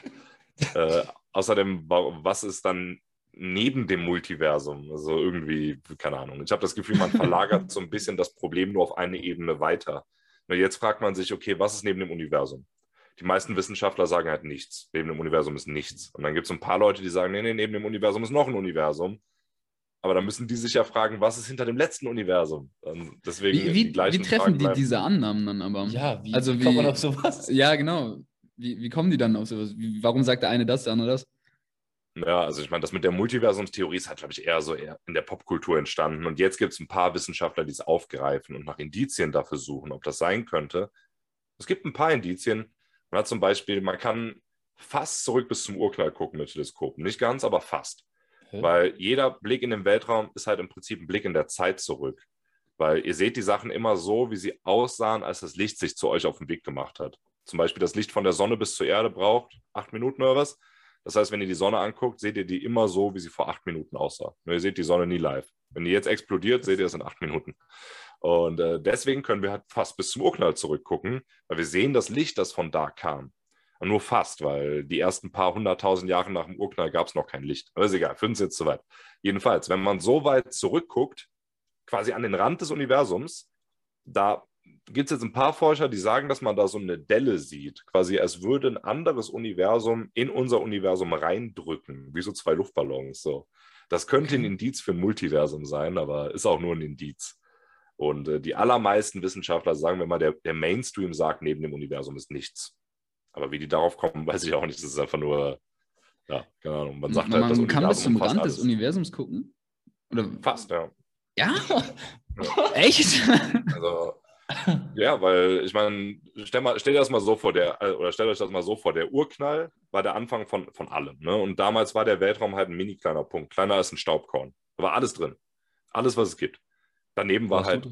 äh, außerdem, was ist dann neben dem Multiversum? Also irgendwie, keine Ahnung. Ich habe das Gefühl, man verlagert so ein bisschen das Problem nur auf eine Ebene weiter. Nur jetzt fragt man sich, okay, was ist neben dem Universum? Die meisten Wissenschaftler sagen halt nichts. Neben dem Universum ist nichts. Und dann gibt es ein paar Leute, die sagen, nee, nee, neben dem Universum ist noch ein Universum. Aber dann müssen die sich ja fragen, was ist hinter dem letzten Universum? Und deswegen wie, wie, wie treffen die diese Annahmen dann aber? Ja, wie, also wie kommt man auf sowas? Ja, genau. Wie, wie kommen die dann auf sowas? Wie, warum sagt der eine das, der andere das? Ja, also ich meine, das mit der Multiversumstheorie ist halt, glaube ich, eher so eher in der Popkultur entstanden. Und jetzt gibt es ein paar Wissenschaftler, die es aufgreifen und nach Indizien dafür suchen, ob das sein könnte. Es gibt ein paar Indizien. Man hat zum Beispiel, man kann fast zurück bis zum Urknall gucken mit Teleskopen. Nicht ganz, aber fast. Okay. Weil jeder Blick in den Weltraum ist halt im Prinzip ein Blick in der Zeit zurück. Weil ihr seht die Sachen immer so, wie sie aussahen, als das Licht sich zu euch auf den Weg gemacht hat. Zum Beispiel das Licht von der Sonne bis zur Erde braucht acht Minuten oder was. Das heißt, wenn ihr die Sonne anguckt, seht ihr die immer so, wie sie vor acht Minuten aussah. Nur ihr seht die Sonne nie live. Wenn die jetzt explodiert, seht ihr es in acht Minuten. Und äh, deswegen können wir halt fast bis zum Urknall zurückgucken, weil wir sehen das Licht, das von da kam. Und nur fast, weil die ersten paar hunderttausend Jahre nach dem Urknall gab es noch kein Licht. Aber ist egal, für uns jetzt zu weit. Jedenfalls, wenn man so weit zurückguckt, quasi an den Rand des Universums, da gibt es jetzt ein paar Forscher, die sagen, dass man da so eine Delle sieht, quasi als würde ein anderes Universum in unser Universum reindrücken, wie so zwei Luftballons. So. Das könnte ein Indiz für ein Multiversum sein, aber ist auch nur ein Indiz. Und äh, die allermeisten Wissenschaftler, sagen wir mal, der, der Mainstream sagt, neben dem Universum ist nichts. Aber wie die darauf kommen, weiß ich auch nicht. Das ist einfach nur, ja, keine Ahnung. Man sagt man, halt, das man kann bis zum Rand alles. des Universums gucken? Oder? Fast, ja. Ja? ja. Echt? Also, ja, weil ich meine, stell, stell dir das mal so vor, der, äh, oder stellt euch das mal so vor, der Urknall war der Anfang von, von allem. Ne? Und damals war der Weltraum halt ein mini kleiner Punkt, kleiner als ein Staubkorn. Da war alles drin. Alles, was es gibt. Daneben war halt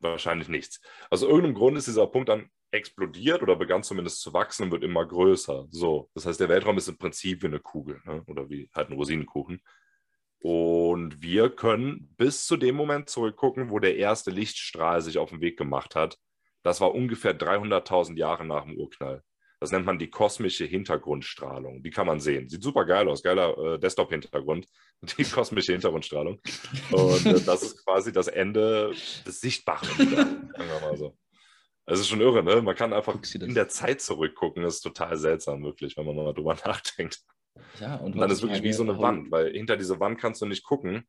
wahrscheinlich nichts. Aus irgendeinem Grund ist dieser Punkt dann explodiert oder begann zumindest zu wachsen und wird immer größer. So, das heißt, der Weltraum ist im Prinzip wie eine Kugel ne? oder wie halt ein Rosinenkuchen. Und wir können bis zu dem Moment zurückgucken, wo der erste Lichtstrahl sich auf den Weg gemacht hat. Das war ungefähr 300.000 Jahre nach dem Urknall. Das nennt man die kosmische Hintergrundstrahlung. Die kann man sehen. Sieht super geil aus, geiler äh, Desktop-Hintergrund. Die kosmische Hintergrundstrahlung. Und äh, das ist quasi das Ende des Sichtbaren. sagen wir mal so. Es ist schon irre, ne? Man kann einfach in der Zeit zurückgucken. Das ist total seltsam, wirklich, wenn man mal drüber nachdenkt. Ja, und, und dann ist wirklich wie so eine Wand, weil hinter diese Wand kannst du nicht gucken.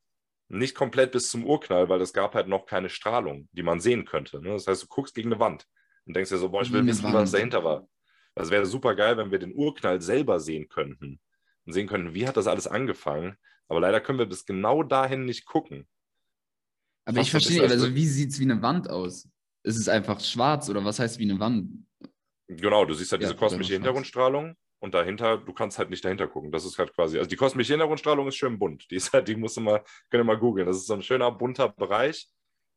Nicht komplett bis zum Urknall, weil es gab halt noch keine Strahlung, die man sehen könnte. Ne? Das heißt, du guckst gegen eine Wand und denkst dir so, boah, ich will wissen, was dahinter war. Das wäre super geil, wenn wir den Urknall selber sehen könnten und sehen könnten, wie hat das alles angefangen. Aber leider können wir bis genau dahin nicht gucken. Aber was ich verstehe, also wie sieht es wie eine Wand aus? Ist es einfach schwarz oder was heißt wie eine Wand? Genau, du siehst halt ja, diese kosmische Hintergrundstrahlung und dahinter, du kannst halt nicht dahinter gucken. Das ist halt quasi, also die kosmische Hintergrundstrahlung ist schön bunt. Die ist halt, die musst du mal, könnt ihr mal googeln. Das ist so ein schöner bunter Bereich,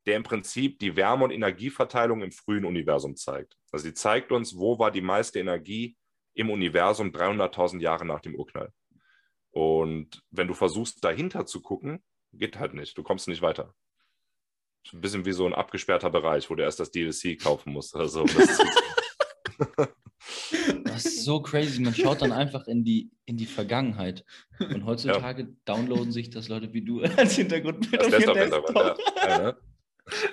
der im Prinzip die Wärme- und Energieverteilung im frühen Universum zeigt. Also die zeigt uns, wo war die meiste Energie im Universum 300.000 Jahre nach dem Urknall. Und wenn du versuchst, dahinter zu gucken, geht halt nicht. Du kommst nicht weiter. Ein bisschen wie so ein abgesperrter Bereich, wo du erst das DLC kaufen musst. Also, Das ist so crazy. Man schaut dann einfach in die, in die Vergangenheit. Und heutzutage ja. downloaden sich das Leute wie du als Hintergrundbild auf ihren Desktop. Ja. Ja, ne?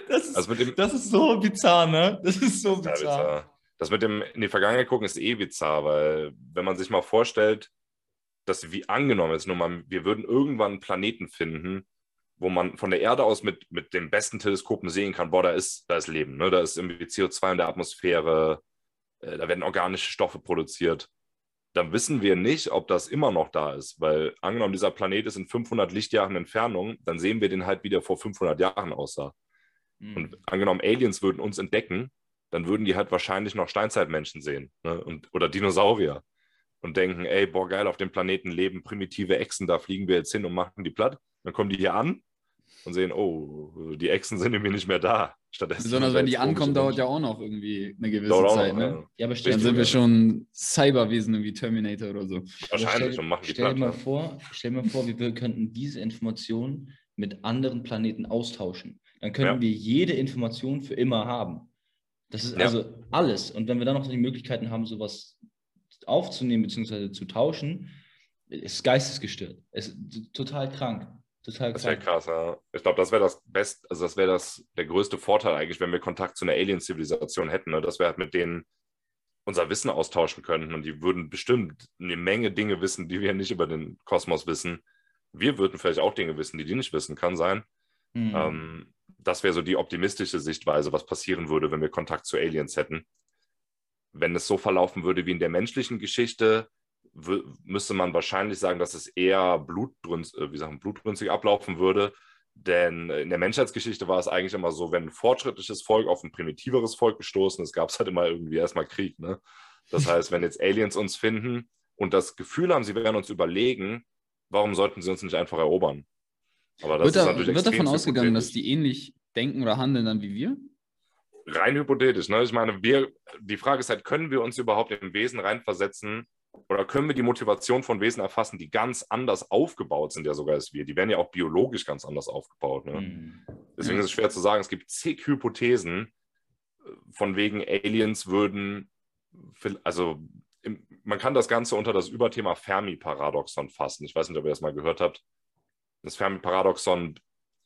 Das, ist, also dem, das ist so bizarr, ne? Das ist so bizarr. bizarr. Das mit dem in die Vergangenheit gucken ist eh bizarr, weil wenn man sich mal vorstellt, dass wie angenommen ist, nur mal, wir würden irgendwann einen Planeten finden, wo man von der Erde aus mit, mit den besten Teleskopen sehen kann, boah, da ist, da ist Leben, ne? da ist irgendwie CO2 in der Atmosphäre, äh, da werden organische Stoffe produziert. dann wissen wir nicht, ob das immer noch da ist, weil angenommen, dieser Planet ist in 500 Lichtjahren Entfernung, dann sehen wir den halt, wie der vor 500 Jahren aussah. Mhm. Und angenommen, Aliens würden uns entdecken, dann würden die halt wahrscheinlich noch Steinzeitmenschen sehen ne? und, oder Dinosaurier und denken, ey, boah, geil, auf dem Planeten leben primitive Echsen, da fliegen wir jetzt hin und machen die platt. Dann kommen die hier an und sehen, oh, die Echsen sind irgendwie nicht mehr da. Stattdessen Besonders wenn die ankommen, dauert ja auch noch irgendwie eine gewisse dauert Zeit. Auch, ne? ja. ja aber Dann sind wir schon Cyberwesen wie Terminator oder so. Wahrscheinlich und machen die stell, dir mal vor, stell dir mal vor, wir könnten diese Informationen mit anderen Planeten austauschen. Dann können ja. wir jede Information für immer haben. Das ist ja. also alles. Und wenn wir dann noch die Möglichkeiten haben, sowas aufzunehmen bzw. zu tauschen, ist geistesgestört. Es ist total krank. Total das wäre krass, ja. Ich glaube, das wäre das Beste, also das wäre das der größte Vorteil eigentlich, wenn wir Kontakt zu einer Alien-Zivilisation hätten, ne? dass wir halt mit denen unser Wissen austauschen könnten und die würden bestimmt eine Menge Dinge wissen, die wir nicht über den Kosmos wissen. Wir würden vielleicht auch Dinge wissen, die die nicht wissen, kann sein. Mhm. Ähm, das wäre so die optimistische Sichtweise, was passieren würde, wenn wir Kontakt zu Aliens hätten. Wenn es so verlaufen würde wie in der menschlichen Geschichte, müsste man wahrscheinlich sagen, dass es eher blutrünstig, äh, ablaufen würde. Denn in der Menschheitsgeschichte war es eigentlich immer so, wenn ein fortschrittliches Volk auf ein primitiveres Volk gestoßen ist, gab es halt immer irgendwie erstmal Krieg. Ne? Das heißt, wenn jetzt Aliens uns finden und das Gefühl haben, sie werden uns überlegen, warum sollten sie uns nicht einfach erobern? Aber das wird, ist natürlich wird davon ausgegangen, dass die ähnlich denken oder handeln dann wie wir? Rein hypothetisch. Ne? Ich meine, wir, die Frage ist halt, können wir uns überhaupt im Wesen reinversetzen, oder können wir die Motivation von Wesen erfassen, die ganz anders aufgebaut sind, ja sogar als wir? Die werden ja auch biologisch ganz anders aufgebaut. Ne? Mhm. Deswegen ist es schwer zu sagen. Es gibt zig Hypothesen, äh, von wegen Aliens würden, also man kann das Ganze unter das Überthema Fermi-Paradoxon fassen. Ich weiß nicht, ob ihr das mal gehört habt. Das Fermi-Paradoxon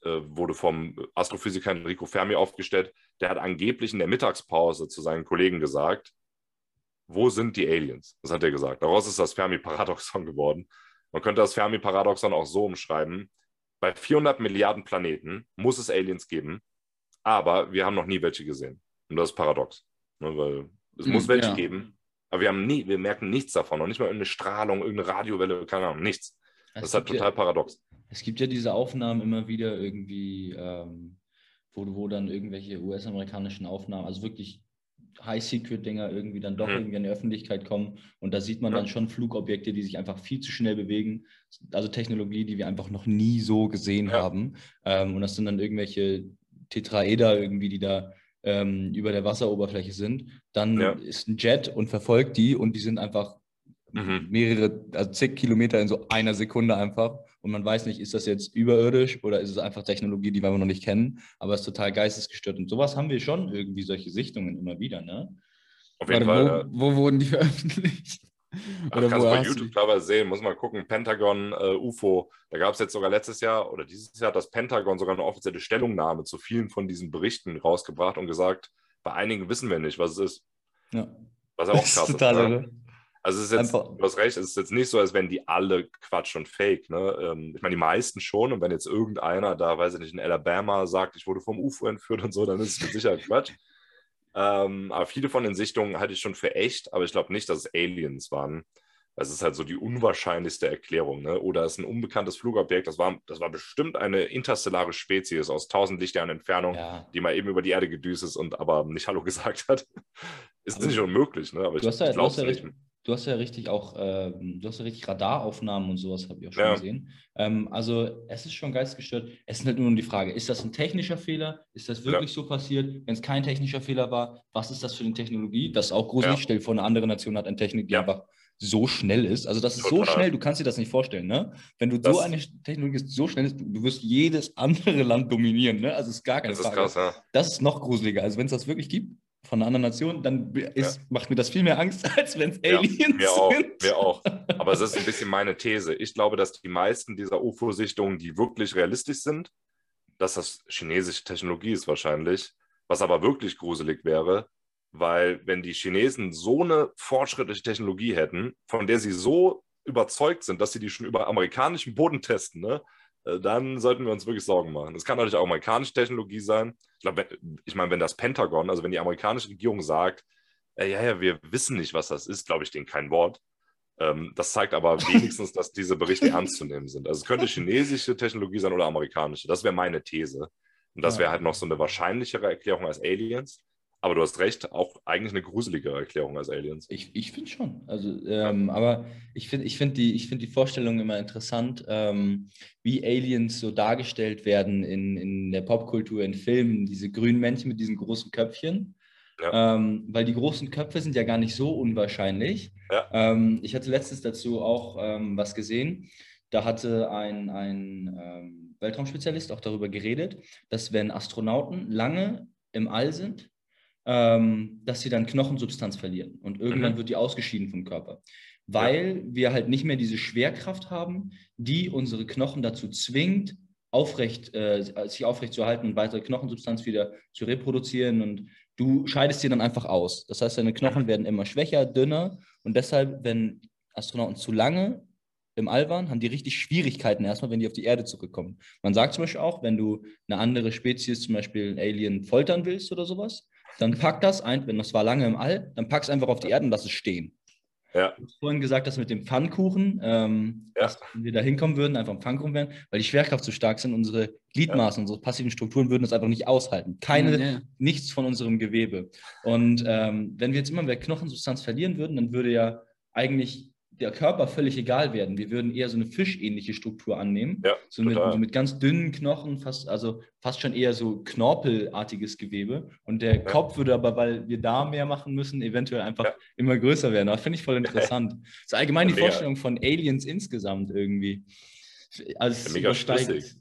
äh, wurde vom Astrophysiker Enrico Fermi aufgestellt. Der hat angeblich in der Mittagspause zu seinen Kollegen gesagt, wo sind die Aliens? Das hat er gesagt. Daraus ist das Fermi-Paradoxon geworden. Man könnte das Fermi-Paradoxon auch so umschreiben. Bei 400 Milliarden Planeten muss es Aliens geben, aber wir haben noch nie welche gesehen. Und das ist paradox. Ne, weil es hm, muss welche ja. geben, aber wir, haben nie, wir merken nichts davon. Noch nicht mal irgendeine Strahlung, irgendeine Radiowelle, keine Ahnung, nichts. Das es ist halt total ja, paradox. Es gibt ja diese Aufnahmen immer wieder irgendwie, ähm, wo, wo dann irgendwelche US-amerikanischen Aufnahmen, also wirklich High-Secret-Dinger irgendwie dann doch mhm. irgendwie in die Öffentlichkeit kommen. Und da sieht man ja. dann schon Flugobjekte, die sich einfach viel zu schnell bewegen. Also Technologie, die wir einfach noch nie so gesehen ja. haben. Ähm, und das sind dann irgendwelche Tetraeder irgendwie, die da ähm, über der Wasseroberfläche sind. Dann ja. ist ein Jet und verfolgt die und die sind einfach mhm. mehrere, also zig Kilometer in so einer Sekunde einfach und man weiß nicht, ist das jetzt überirdisch oder ist es einfach Technologie, die wir noch nicht kennen, aber es ist total geistesgestört. Und sowas haben wir schon irgendwie, solche Sichtungen immer wieder, ne? Auf jeden Warte, Fall. Wo, wo, wurden die veröffentlicht? Ach, oder kannst du bei YouTube teilweise sehen, muss mal gucken, Pentagon, äh, UFO, da gab es jetzt sogar letztes Jahr oder dieses Jahr das Pentagon sogar eine offizielle Stellungnahme zu vielen von diesen Berichten rausgebracht und gesagt, bei einigen wissen wir nicht, was es ist. Ja. Was auch krass ist. Total, ist ne? Also es ist jetzt, Einfach. du hast recht, es ist jetzt nicht so, als wenn die alle Quatsch und Fake. Ne? Ähm, ich meine, die meisten schon. Und wenn jetzt irgendeiner da, weiß ich nicht, in Alabama sagt, ich wurde vom UFO entführt und so, dann ist es mit Sicherheit Quatsch. Ähm, aber viele von den Sichtungen halte ich schon für echt, aber ich glaube nicht, dass es Aliens waren. Das ist halt so die unwahrscheinlichste Erklärung. Ne? Oder es ist ein unbekanntes Flugobjekt. Das war, das war bestimmt eine interstellare Spezies aus tausend Lichtjahren Entfernung, ja. die mal eben über die Erde gedüst ist und aber nicht Hallo gesagt hat. ist also, nicht unmöglich, ne? aber ich, ich glaube es nicht. Du hast ja richtig auch, äh, du hast ja richtig Radaraufnahmen und sowas, habe ich auch schon ja. gesehen. Ähm, also es ist schon geistgestört. Es ist halt nur die Frage, ist das ein technischer Fehler? Ist das wirklich ja. so passiert? Wenn es kein technischer Fehler war, was ist das für eine Technologie? Das ist auch gruselig. Ja. Stell vor, eine andere Nation hat eine Technik, die einfach so schnell ist. Also das ist Total. so schnell, du kannst dir das nicht vorstellen, ne? Wenn du das, so eine Technologie so schnell ist, du wirst jedes andere Land dominieren, ne? Also es ist gar keine das Frage. Ist krass, ja. Das ist noch gruseliger. Also wenn es das wirklich gibt, von einer anderen Nation, dann ist, ja. macht mir das viel mehr Angst, als wenn es Aliens ja, mir auch, sind. Mir auch. Aber es ist ein bisschen meine These. Ich glaube, dass die meisten dieser UFO-Sichtungen, die wirklich realistisch sind, dass das chinesische Technologie ist wahrscheinlich, was aber wirklich gruselig wäre, weil wenn die Chinesen so eine fortschrittliche Technologie hätten, von der sie so überzeugt sind, dass sie die schon über amerikanischen Boden testen, ne, dann sollten wir uns wirklich Sorgen machen. Es kann natürlich auch amerikanische Technologie sein. Ich glaube, ich meine, wenn das Pentagon, also wenn die amerikanische Regierung sagt, äh, ja, ja, wir wissen nicht, was das ist, glaube ich denen kein Wort. Ähm, das zeigt aber wenigstens, dass diese Berichte ernst zu nehmen sind. Also es könnte chinesische Technologie sein oder amerikanische. Das wäre meine These. Und das wäre halt noch so eine wahrscheinlichere Erklärung als Aliens. Aber du hast recht, auch eigentlich eine gruseligere Erklärung als Aliens. Ich, ich finde schon. Also, ähm, aber ich finde ich find die, find die Vorstellung immer interessant, ähm, wie Aliens so dargestellt werden in, in der Popkultur, in Filmen, diese grünen Männchen mit diesen großen Köpfchen. Ja. Ähm, weil die großen Köpfe sind ja gar nicht so unwahrscheinlich. Ja. Ähm, ich hatte letztens dazu auch ähm, was gesehen. Da hatte ein, ein ähm, Weltraumspezialist auch darüber geredet, dass wenn Astronauten lange im All sind, ähm, dass sie dann Knochensubstanz verlieren und irgendwann mhm. wird die ausgeschieden vom Körper, weil ja. wir halt nicht mehr diese Schwerkraft haben, die unsere Knochen dazu zwingt, aufrecht, äh, sich aufrecht zu halten und weitere Knochensubstanz wieder zu reproduzieren und du scheidest sie dann einfach aus. Das heißt, deine Knochen werden immer schwächer, dünner und deshalb, wenn Astronauten zu lange im All waren, haben die richtig Schwierigkeiten erstmal, wenn die auf die Erde zurückkommen. Man sagt zum Beispiel auch, wenn du eine andere Spezies, zum Beispiel ein Alien, foltern willst oder sowas, dann pack das ein, wenn das war lange im All, dann pack es einfach auf die Erde und lass es stehen. Ja. Du hast vorhin gesagt, dass mit dem Pfannkuchen, ähm, ja. dass wir da hinkommen würden, einfach ein Pfannkuchen werden, weil die Schwerkraft zu stark sind, unsere Gliedmaßen, ja. unsere passiven Strukturen würden das einfach nicht aushalten. Keine, ja. nichts von unserem Gewebe. Und ähm, wenn wir jetzt immer mehr Knochensubstanz verlieren würden, dann würde ja eigentlich der Körper völlig egal werden. Wir würden eher so eine fischähnliche Struktur annehmen. Ja, so, mit, so mit, ganz dünnen Knochen, fast, also fast schon eher so knorpelartiges Gewebe. Und der ja. Kopf würde aber, weil wir da mehr machen müssen, eventuell einfach ja. immer größer werden. Das finde ich voll interessant. Das ist allgemein die Vorstellung von Aliens insgesamt irgendwie. Als mega übersteigt.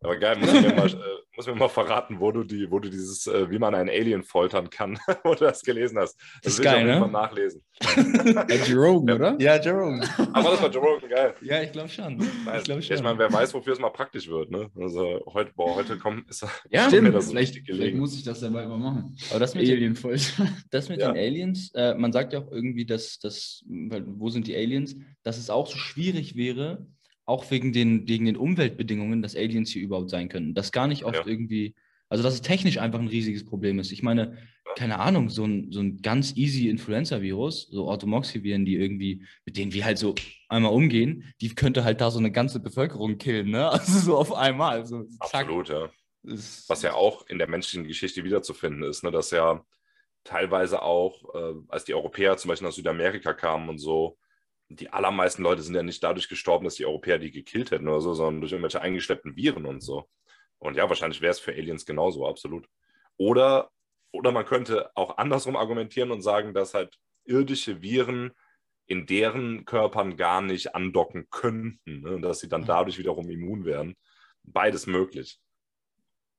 Aber geil, muss ich mir mal, äh, muss mir mal verraten, wo du, die, wo du dieses, äh, wie man einen Alien foltern kann, wo du das gelesen hast. Das, das ist geil, ne? Mal nachlesen. Jerome, oder? Ja, Jerome. Aber das war Jerome, geil. Ja, ich glaube schon. Ich, glaub schon. ich meine, wer weiß, wofür es mal praktisch wird, ne? Also heute, boah, heute kommt, ist ja, stimmt. mir das vielleicht, vielleicht muss ich das dann bald mal machen. Aber das mit Alien foltern. Das mit ja. den Aliens, äh, man sagt ja auch irgendwie, dass, dass, wo sind die Aliens, dass es auch so schwierig wäre, auch wegen den, wegen den Umweltbedingungen, dass Aliens hier überhaupt sein können. Das gar nicht oft ja. irgendwie, also dass es technisch einfach ein riesiges Problem ist. Ich meine, keine Ahnung, so ein, so ein ganz easy Influenza-Virus, so Automoxy-Viren, die irgendwie, mit denen wir halt so einmal umgehen, die könnte halt da so eine ganze Bevölkerung killen, ne? Also so auf einmal. So, Absolut, ja. Was ja auch in der menschlichen Geschichte wiederzufinden ist, ne? dass ja teilweise auch, äh, als die Europäer zum Beispiel nach Südamerika kamen und so, die allermeisten Leute sind ja nicht dadurch gestorben, dass die Europäer die gekillt hätten oder so, sondern durch irgendwelche eingeschleppten Viren und so. Und ja, wahrscheinlich wäre es für Aliens genauso, absolut. Oder, oder man könnte auch andersrum argumentieren und sagen, dass halt irdische Viren in deren Körpern gar nicht andocken könnten ne? und dass sie dann dadurch wiederum immun werden. Beides möglich.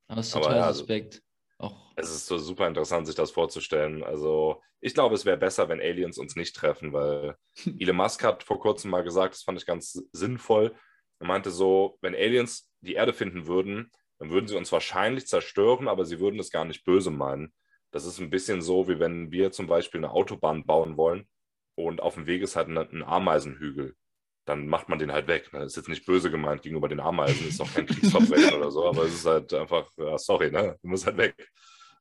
Das ist total Aber, ja, suspekt. Auch. Es ist so super interessant, sich das vorzustellen. Also, ich glaube, es wäre besser, wenn Aliens uns nicht treffen, weil Elon Musk hat vor kurzem mal gesagt, das fand ich ganz sinnvoll. Er meinte so, wenn Aliens die Erde finden würden, dann würden sie uns wahrscheinlich zerstören, aber sie würden es gar nicht böse meinen. Das ist ein bisschen so, wie wenn wir zum Beispiel eine Autobahn bauen wollen und auf dem Weg ist halt ein, ein Ameisenhügel dann macht man den halt weg. Das ist jetzt nicht böse gemeint gegenüber den Ameisen, ist auch kein Kriegsverbrechen oder so, aber es ist halt einfach, ja, sorry, ne? Du musst halt weg.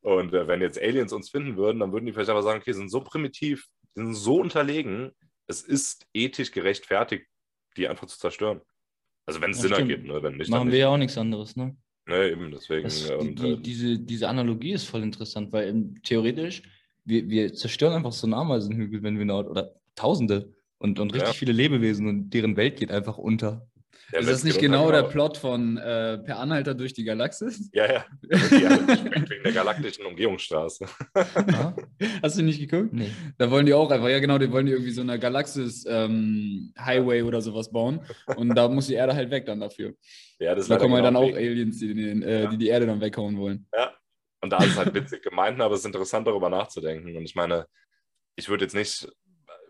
Und äh, wenn jetzt Aliens uns finden würden, dann würden die vielleicht aber sagen, okay, sind so primitiv, sind so unterlegen, es ist ethisch gerechtfertigt, die einfach zu zerstören. Also wenn es ja, Sinn ergibt, ne? Wenn nicht, Machen wir ja auch nichts anderes, ne? Ne, eben, deswegen. Das, und, die, äh, diese, diese Analogie ist voll interessant, weil ähm, theoretisch, wir, wir zerstören einfach so einen Ameisenhügel, wenn wir noch, oder Tausende und, und richtig ja. viele Lebewesen und deren Welt geht einfach unter. Ja, ist das nicht genau der Plot von äh, Per Anhalter durch die Galaxis? Ja, ja. wegen der galaktischen Umgehungsstraße. Hast du nicht geguckt? Nee. Da wollen die auch einfach, ja genau, die wollen die irgendwie so eine Galaxis-Highway ähm, oder sowas bauen. Und da muss die Erde halt weg dann dafür. Ja, das da kommen halt genau dann auch Aliens, die, die, äh, ja. die die Erde dann weghauen wollen. Ja, und da ist es halt witzig gemeint, aber es ist interessant, darüber nachzudenken. Und ich meine, ich würde jetzt nicht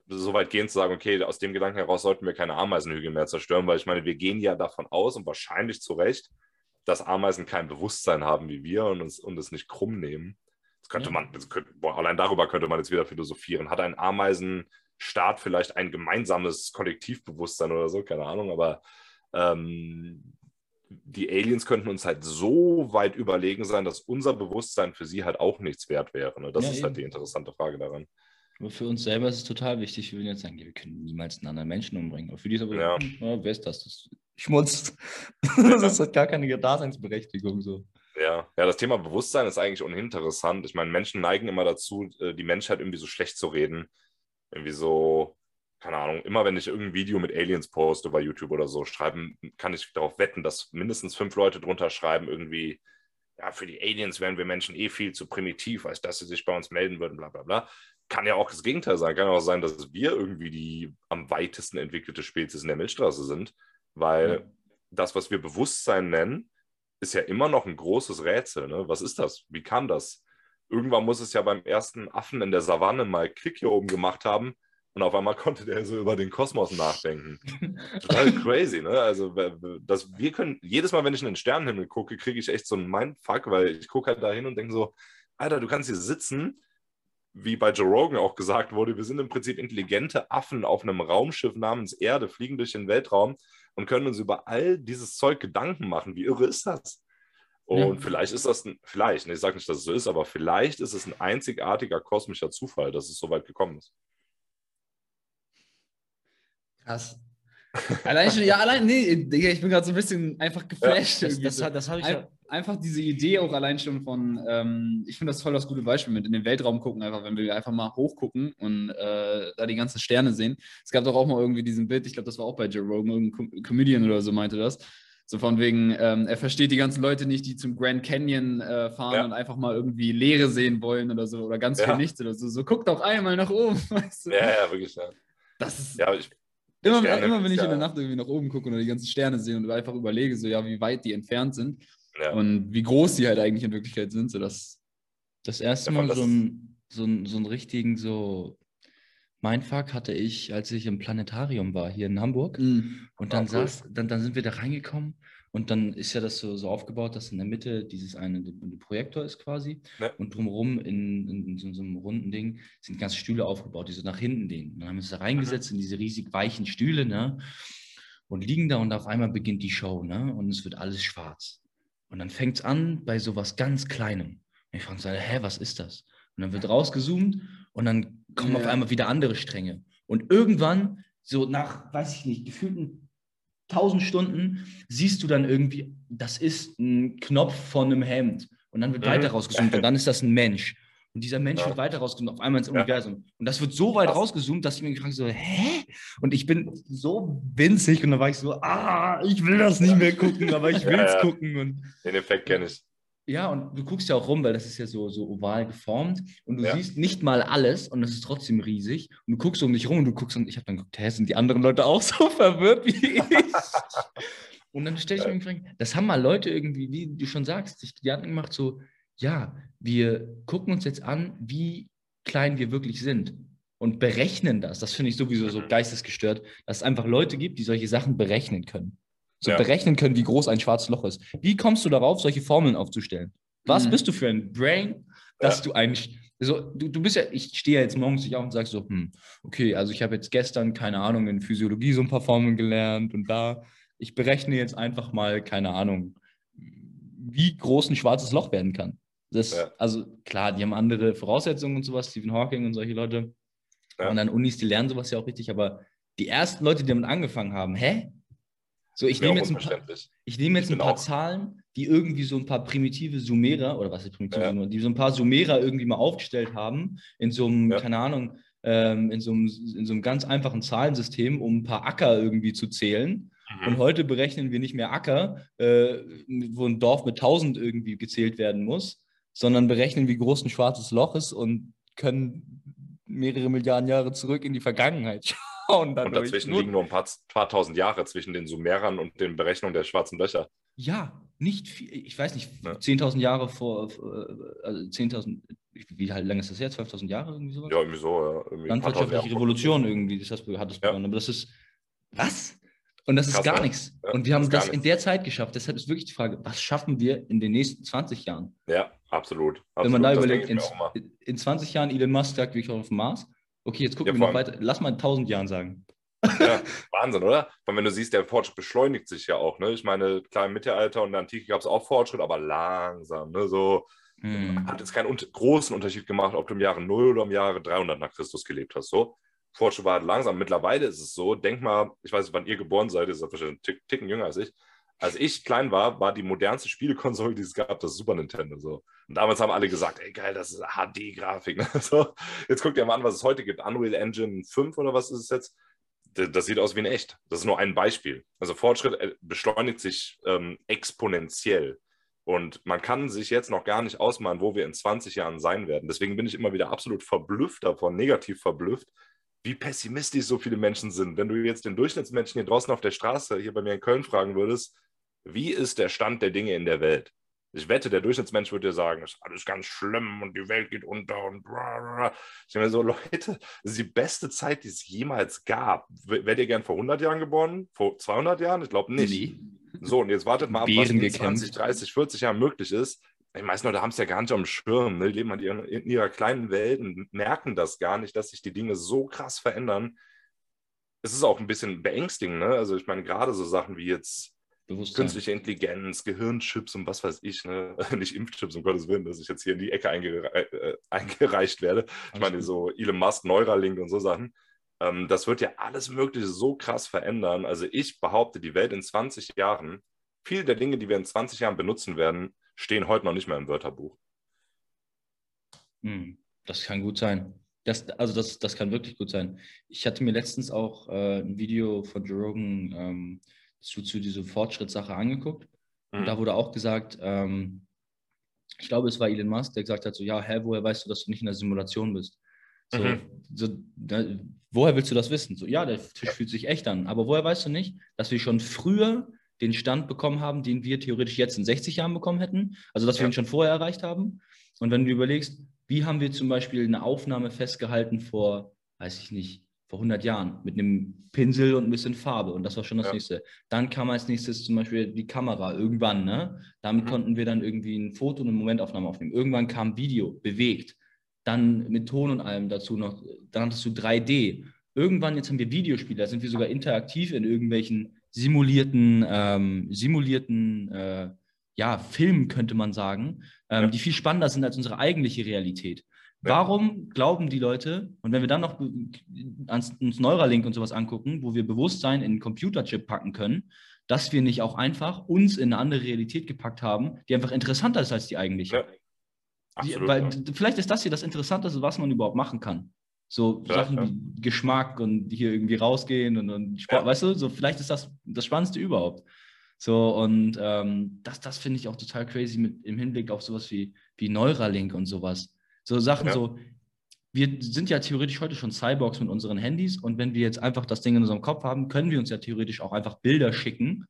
so weit gehen zu sagen, okay, aus dem Gedanken heraus sollten wir keine Ameisenhügel mehr zerstören, weil ich meine, wir gehen ja davon aus und wahrscheinlich zu Recht, dass Ameisen kein Bewusstsein haben wie wir und, uns, und es nicht krumm nehmen. Das könnte man, das könnte, boah, allein darüber könnte man jetzt wieder philosophieren. Hat ein Ameisenstaat vielleicht ein gemeinsames Kollektivbewusstsein oder so? Keine Ahnung, aber ähm, die Aliens könnten uns halt so weit überlegen sein, dass unser Bewusstsein für sie halt auch nichts wert wäre. Ne? Das ja, ist halt eben. halt die interessante Frage daran. Aber für uns selber ist es total wichtig, wir würden jetzt sagen, wir können niemals einen anderen Menschen umbringen. Aber für die ist aber, Ja. ja. wer ist das? das ist Schmutz. das hat gar keine Daseinsberechtigung. So. Ja, ja, das Thema Bewusstsein ist eigentlich uninteressant. Ich meine, Menschen neigen immer dazu, äh, die Menschheit irgendwie so schlecht zu reden. Irgendwie so, keine Ahnung, immer wenn ich irgendein Video mit Aliens poste bei YouTube oder so, schreiben, kann ich darauf wetten, dass mindestens fünf Leute drunter schreiben, irgendwie, ja, für die Aliens wären wir Menschen eh viel zu primitiv, als dass sie sich bei uns melden würden, bla bla bla. Kann ja auch das Gegenteil sein. Kann auch sein, dass wir irgendwie die am weitesten entwickelte Spezies in der Milchstraße sind, weil Ja. das, was wir Bewusstsein nennen, ist ja immer noch ein großes Rätsel. Ne? Was ist das? Wie kam das? Irgendwann muss es ja beim ersten Affen in der Savanne mal Klick hier oben gemacht haben und auf einmal konnte der so über den Kosmos nachdenken. Total crazy, ne? Also, dass wir können, jedes Mal, wenn ich in den Sternenhimmel gucke, kriege ich echt so einen Mindfuck, weil ich gucke halt da hin und denke so, Alter, du kannst hier sitzen, wie bei Joe Rogan auch gesagt wurde, wir sind im Prinzip intelligente Affen auf einem Raumschiff namens Erde, fliegen durch den Weltraum und können uns über all dieses Zeug Gedanken machen. Wie irre ist das? Und Ja. vielleicht ist das ein, vielleicht, ne, ich sage nicht, dass es so ist, aber vielleicht ist es ein einzigartiger kosmischer Zufall, dass es so weit gekommen ist. Krass. Allein schon, ja, allein, nee, ich bin gerade so ein bisschen einfach geflasht. Das, irgendwie das, hat- das habe ich Ein, ja. Einfach diese Idee auch allein schon von, ähm, ich finde das voll das gute Beispiel mit in den Weltraum gucken, einfach wenn wir einfach mal hochgucken und äh, da die ganzen Sterne sehen. Es gab doch auch mal irgendwie diesen Bild, ich glaube, das war auch bei Joe Rogan, irgendein Com Comedian oder so meinte das. So von wegen, ähm, er versteht die ganzen Leute nicht, die zum Grand Canyon äh, fahren Ja. und einfach mal irgendwie Leere sehen wollen oder so oder ganz Ja. viel nichts oder so. So guck doch einmal nach oben, weißt du? Ja, ja, wirklich. Ja, Das ist ja ich, Immer, Sterne immer wenn ich in ja- der Nacht irgendwie nach oben gucke und die ganzen Sterne sehe und einfach überlege, so ja, wie weit die entfernt sind ja. und wie groß die halt eigentlich in Wirklichkeit sind, so das. Das erste Mal so einen so ein, so einen richtigen so Mindfuck hatte ich, als ich im Planetarium war, hier in Hamburg. Und dann, Ah, cool. saß, dann, dann sind wir da reingekommen und dann ist ja das so, so aufgebaut, dass in der Mitte dieses eine der Projektor ist quasi Ja. und drumherum in, in, in so, so einem runden Ding sind ganz Stühle aufgebaut, die so nach hinten gehen. Und dann haben wir uns da reingesetzt in diese riesig weichen Stühle ne? und liegen da und auf einmal beginnt die Show ne? und es wird alles schwarz. Und dann fängt es an bei sowas ganz Kleinem. Und ich frage so, hä, was ist das? Und dann wird rausgezoomt und dann kommen auf Ja. einmal wieder andere Stränge. Und irgendwann, so nach, weiß ich nicht, gefühlten tausend Stunden, siehst du dann irgendwie, das ist ein Knopf von einem Hemd. Und dann wird Mhm. weiter rausgezoomt und dann ist das ein Mensch. Und dieser Mensch Ja. wird weiter rausgezoomt, auf einmal ins Ja. Universum. Und das wird so weit rausgezoomt, dass ich mir gefragt habe, so, hä? Und ich bin so winzig und da war ich so, ah, ich will das nicht mehr gucken, aber ich will es Ja, ja. gucken. Und Den Effekt kenne ich. ja, und du guckst ja auch rum, weil das ist ja so, so oval geformt und du Ja. siehst nicht mal alles und es ist trotzdem riesig. Und du guckst um dich rum und du guckst und ich habe dann geguckt, hä, sind die anderen Leute auch so verwirrt wie ich? und dann stelle ich mir die Frage, das haben mal Leute irgendwie, wie du schon sagst, sich Gedanken gemacht, so, ja, wir gucken uns jetzt an, wie klein wir wirklich sind und berechnen das. Das finde ich sowieso so Mhm. geistesgestört, dass es einfach Leute gibt, die solche Sachen berechnen können. So Ja. berechnen können, wie groß ein schwarzes Loch ist. Wie kommst du darauf, solche Formeln aufzustellen? Was Mhm. bist du für ein Brain, dass Ja. du eigentlich. So, du, du bist ja, ich stehe ja jetzt morgens nicht auf und sage so, hm, okay, also ich habe jetzt gestern, keine Ahnung, in Physiologie so ein paar Formeln gelernt und da, ich berechne jetzt einfach mal, keine Ahnung, wie groß ein schwarzes Loch werden kann. Das, Ja. Also klar, die haben andere Voraussetzungen und sowas, Stephen Hawking und solche Leute. Ja. Und an Unis, die lernen sowas ja auch richtig, aber die ersten Leute, die damit angefangen haben, hä? So, ich nehme jetzt ein paar, ich nehme jetzt Ich ein paar auch- Zahlen, die irgendwie so ein paar primitive Sumerer, oder was ist primitive Ja. Sumerer, die so ein paar Sumerer irgendwie mal aufgestellt haben, in so einem, Ja. keine Ahnung, ähm, in, so einem, in so einem ganz einfachen Zahlensystem, um ein paar Acker irgendwie zu zählen. Mhm. Und heute berechnen wir nicht mehr Acker, äh, wo ein Dorf mit 1000 irgendwie gezählt werden muss, sondern berechnen, wie groß ein schwarzes Loch ist und können mehrere Milliarden Jahre zurück in die Vergangenheit schauen. Und dadurch. dazwischen Nur- liegen nur ein paar, paar tausend Jahre zwischen den Sumerern und den Berechnungen der schwarzen Löcher. Ja, nicht viel. Ich weiß nicht, Ja. 10.000 Jahre vor, äh, also 10.000, wie halt lange ist das her? 12.000 Jahre irgendwie sowas? Ja, irgendwie so. Ja. Irgendwie Landwirtschaftliche. Revolution irgendwie, das hast hattest du Ja. begonnen. Aber das ist, was? Und das ist Krass, gar ne? nichts. Ja, Und wir haben das ist das in der Zeit geschafft. Deshalb ist wirklich die Frage, was schaffen wir in den nächsten 20 Jahren? Ja, absolut. absolut. Wenn man da Das überlegt, in, in 20 Jahren Elon Musk sagt, wir kommen auf den Mars. Okay, jetzt gucken Ja, wir noch weiter. Lass mal in 1000 Jahren sagen. Ja, Wahnsinn, oder? Weil wenn du siehst, der Fortschritt beschleunigt sich ja auch. Ne? Ich meine, klar, im Mittelalter und in der Antike gab es auch Fortschritt, aber langsam. Ne? So, Hm. Hat jetzt keinen großen Unterschied gemacht, ob du im Jahre 0 oder im Jahre 300 nach Christus gelebt hast. So. Fortschritt war halt langsam. Mittlerweile ist es so, denk mal, ich weiß nicht, wann ihr geboren seid, ihr seid wahrscheinlich einen Ticken jünger als ich. Als ich klein war, war die modernste Spielekonsole, die es gab, das Super Nintendo. So. Und damals haben alle gesagt, ey geil, das ist HD-Grafik. Ne? So. Jetzt guckt ihr mal an, was es heute gibt. Unreal Engine 5 oder was ist es jetzt? Das sieht aus wie ein echt. Das ist nur ein Beispiel. Also Fortschritt äh, beschleunigt sich ähm, exponentiell. Und man kann sich jetzt noch gar nicht ausmalen, wo wir in 20 Jahren sein werden. Deswegen bin ich immer wieder absolut verblüfft davon, negativ verblüfft, wie pessimistisch so viele Menschen sind. Wenn du jetzt den Durchschnittsmenschen hier draußen auf der Straße, hier bei mir in Köln fragen würdest, wie ist der Stand der Dinge in der Welt? Ich wette, der Durchschnittsmensch würde dir sagen, es ist alles ganz schlimm und die Welt geht unter und bla bla. Ich denke mir so, Leute, das ist die beste Zeit, die es jemals gab. Wärt ihr gern vor 100 Jahren geboren? Vor 200 Jahren? Ich glaube nicht. Nee. So, und jetzt wartet mal ab, was in 20, 30, 40 Jahren möglich ist. Die meisten Leute haben es ja gar nicht am Schirm. Ne? Die leben in, in ihrer kleinen Welt und merken das gar nicht, dass sich die Dinge so krass verändern. Es ist auch ein bisschen beängstigend. Ne? Also ich meine, gerade so Sachen wie jetzt künstliche Intelligenz, Gehirnchips und was weiß ich, ne? nicht Impfchips, um Gottes Willen, dass ich jetzt hier in die Ecke eingere äh, eingereicht werde. Ich meine, so Elon Musk, Neuralink und so Sachen. Ähm, das wird ja alles Mögliche so krass verändern. Also ich behaupte, die Welt in 20 Jahren, viele der Dinge, die wir in 20 Jahren benutzen werden, stehen heute noch nicht mehr im Wörterbuch. Hm, das kann gut sein. Das, also das, das kann wirklich gut sein. Ich hatte mir letztens auch äh, ein Video von Joe Rogan ähm, zu, zu dieser Fortschrittssache angeguckt. Mhm. Und da wurde auch gesagt, ähm, ich glaube, es war Elon Musk, der gesagt hat, so, ja, hä, woher weißt du, dass du nicht in der Simulation bist? So, mhm. so da, woher willst du das wissen? So, ja, der Tisch fühlt sich echt an. Aber woher weißt du nicht, dass wir schon früher den Stand bekommen haben, den wir theoretisch jetzt in 60 Jahren bekommen hätten? Also, dass wir ihn schon vorher erreicht haben? Und wenn du überlegst, wie haben wir zum Beispiel eine Aufnahme festgehalten vor, weiß ich nicht, vor 100 Jahren mit einem Pinsel und ein bisschen Farbe und das war schon das ja. nächste. Dann kam als nächstes zum Beispiel die Kamera irgendwann, ne? Damit mhm. konnten wir dann irgendwie ein Foto und eine Momentaufnahme aufnehmen. Irgendwann kam Video, bewegt dann mit Ton und allem dazu noch, dann hattest du 3D. Irgendwann, jetzt haben wir Videospiele, da sind wir sogar interaktiv in irgendwelchen simulierten, ähm, simulierten äh, ja, Filmen, könnte man sagen, ähm, ja. die viel spannender sind als unsere eigentliche Realität. Warum glauben die Leute, und wenn wir dann noch uns Neuralink und sowas angucken, wo wir Bewusstsein in einen Computerchip packen können, dass wir nicht auch einfach uns in eine andere Realität gepackt haben, die einfach interessanter ist als die eigentliche. Ja. Absolut, weil ja. vielleicht ist das hier das Interessanteste, was man überhaupt machen kann. So ja, Sachen wie Geschmack und hier irgendwie rausgehen und, und Sport, weißt du, so vielleicht ist das das Spannendste überhaupt. So, und ähm, das, das finde ich auch total crazy mit, im Hinblick auf sowas wie, wie Neuralink und sowas. So Sachen so, wir sind ja theoretisch heute schon Cyborgs mit unseren Handys und wenn wir jetzt einfach das Ding in unserem Kopf haben, können wir uns ja theoretisch auch einfach Bilder schicken,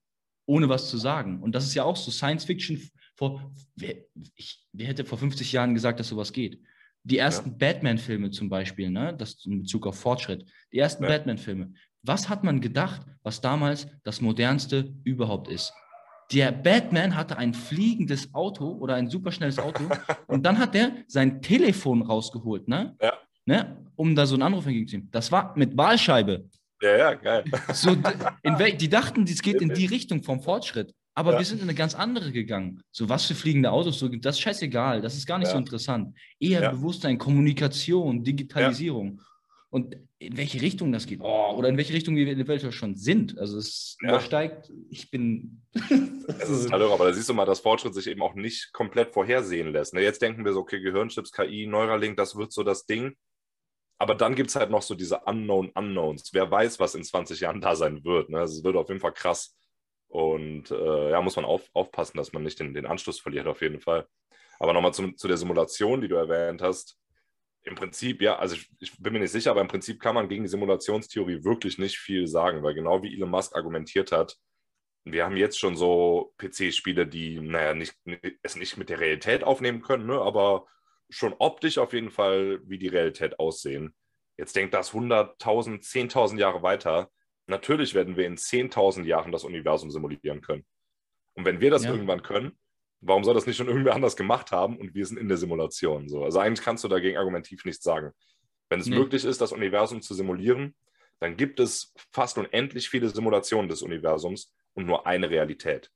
ohne was zu sagen. Und das ist ja auch so Science Fiction vor, wer, ich, wer hätte vor 50 Jahren gesagt, dass sowas geht? Die ersten ja. Batman-Filme zum Beispiel, ne? das in Bezug auf Fortschritt, die ersten ja. Batman-Filme. Was hat man gedacht, was damals das modernste überhaupt ist? Der Batman hatte ein fliegendes Auto oder ein superschnelles Auto und dann hat der sein Telefon rausgeholt, ne? Ja. ne? um da so einen Anruf entgegenzunehmen. Das war mit Wahlscheibe. Ja, ja, geil. So, die dachten, das geht in die Richtung vom Fortschritt. Aber ja. wir sind in eine ganz andere gegangen. So, was für fliegende Autos so gibt, das ist scheißegal. Das ist gar nicht ja. so interessant. Eher ja. Bewusstsein, Kommunikation, Digitalisierung. Und in welche Richtung das geht. Oh, oder in welche Richtung wir in der Welt schon sind. Also es übersteigt, ich bin. halt aber da siehst du mal, dass Fortschritt sich eben auch nicht komplett vorhersehen lässt. Ne, jetzt denken wir so, okay, Gehirnchips, KI, Neuralink, das wird so das Ding. Aber dann gibt es halt noch so diese Unknown Unknowns. Wer weiß, was in 20 Jahren da sein wird. Ne? Also es wird auf jeden Fall krass. Und äh, ja, muss man auf, aufpassen, dass man nicht den, den Anschluss verliert, auf jeden Fall. Aber nochmal zu der Simulation, die du erwähnt hast. Im Prinzip, ja, also ich, ich, bin mir nicht sicher, aber im Prinzip kann man gegen die Simulationstheorie wirklich nicht viel sagen, weil genau wie Elon Musk argumentiert hat, wir haben jetzt schon so PC-Spiele, die, naja, nicht, es nicht mit der Realität aufnehmen können, ne, aber schon optisch auf jeden Fall wie die Realität aussehen. Jetzt denkt das 100.000, 10.000 Jahre weiter Natürlich werden wir in 10.000 Jahren das Universum simulieren können. Und wenn wir das ja. irgendwann können, warum soll das nicht schon irgendwer anders gemacht haben und wir sind in der Simulation? So. Also eigentlich kannst du dagegen argumentiv nichts sagen. Wenn es nee. möglich ist, das Universum zu simulieren, dann gibt es fast unendlich viele Simulationen des Universums und nur eine Realität.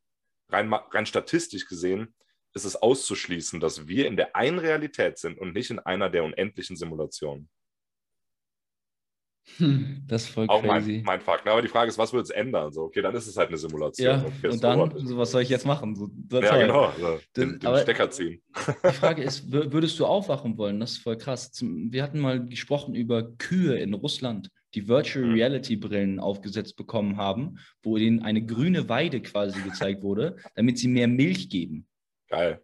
Rein, rein statistisch gesehen ist es auszuschließen, dass wir in der einen Realität sind und nicht in einer der unendlichen Simulationen. Hm, das ist voll Auch crazy. mein, mein Fakt. Aber die Frage ist, was wird es ändern? So, okay, dann ist es halt eine Simulation. ja, Okay, und dann, so, was soll ich jetzt machen? So, Ja, halt. genau. So, den, den Stecker ziehen. Die Frage ist, wür- würdest du aufwachen wollen? Das ist voll krass. Wir hatten mal gesprochen über Kühe in Russland, die Virtual Mhm. Reality Brillen aufgesetzt bekommen haben, wo ihnen eine grüne Weide quasi gezeigt wurde, damit sie mehr Milch geben. Geil.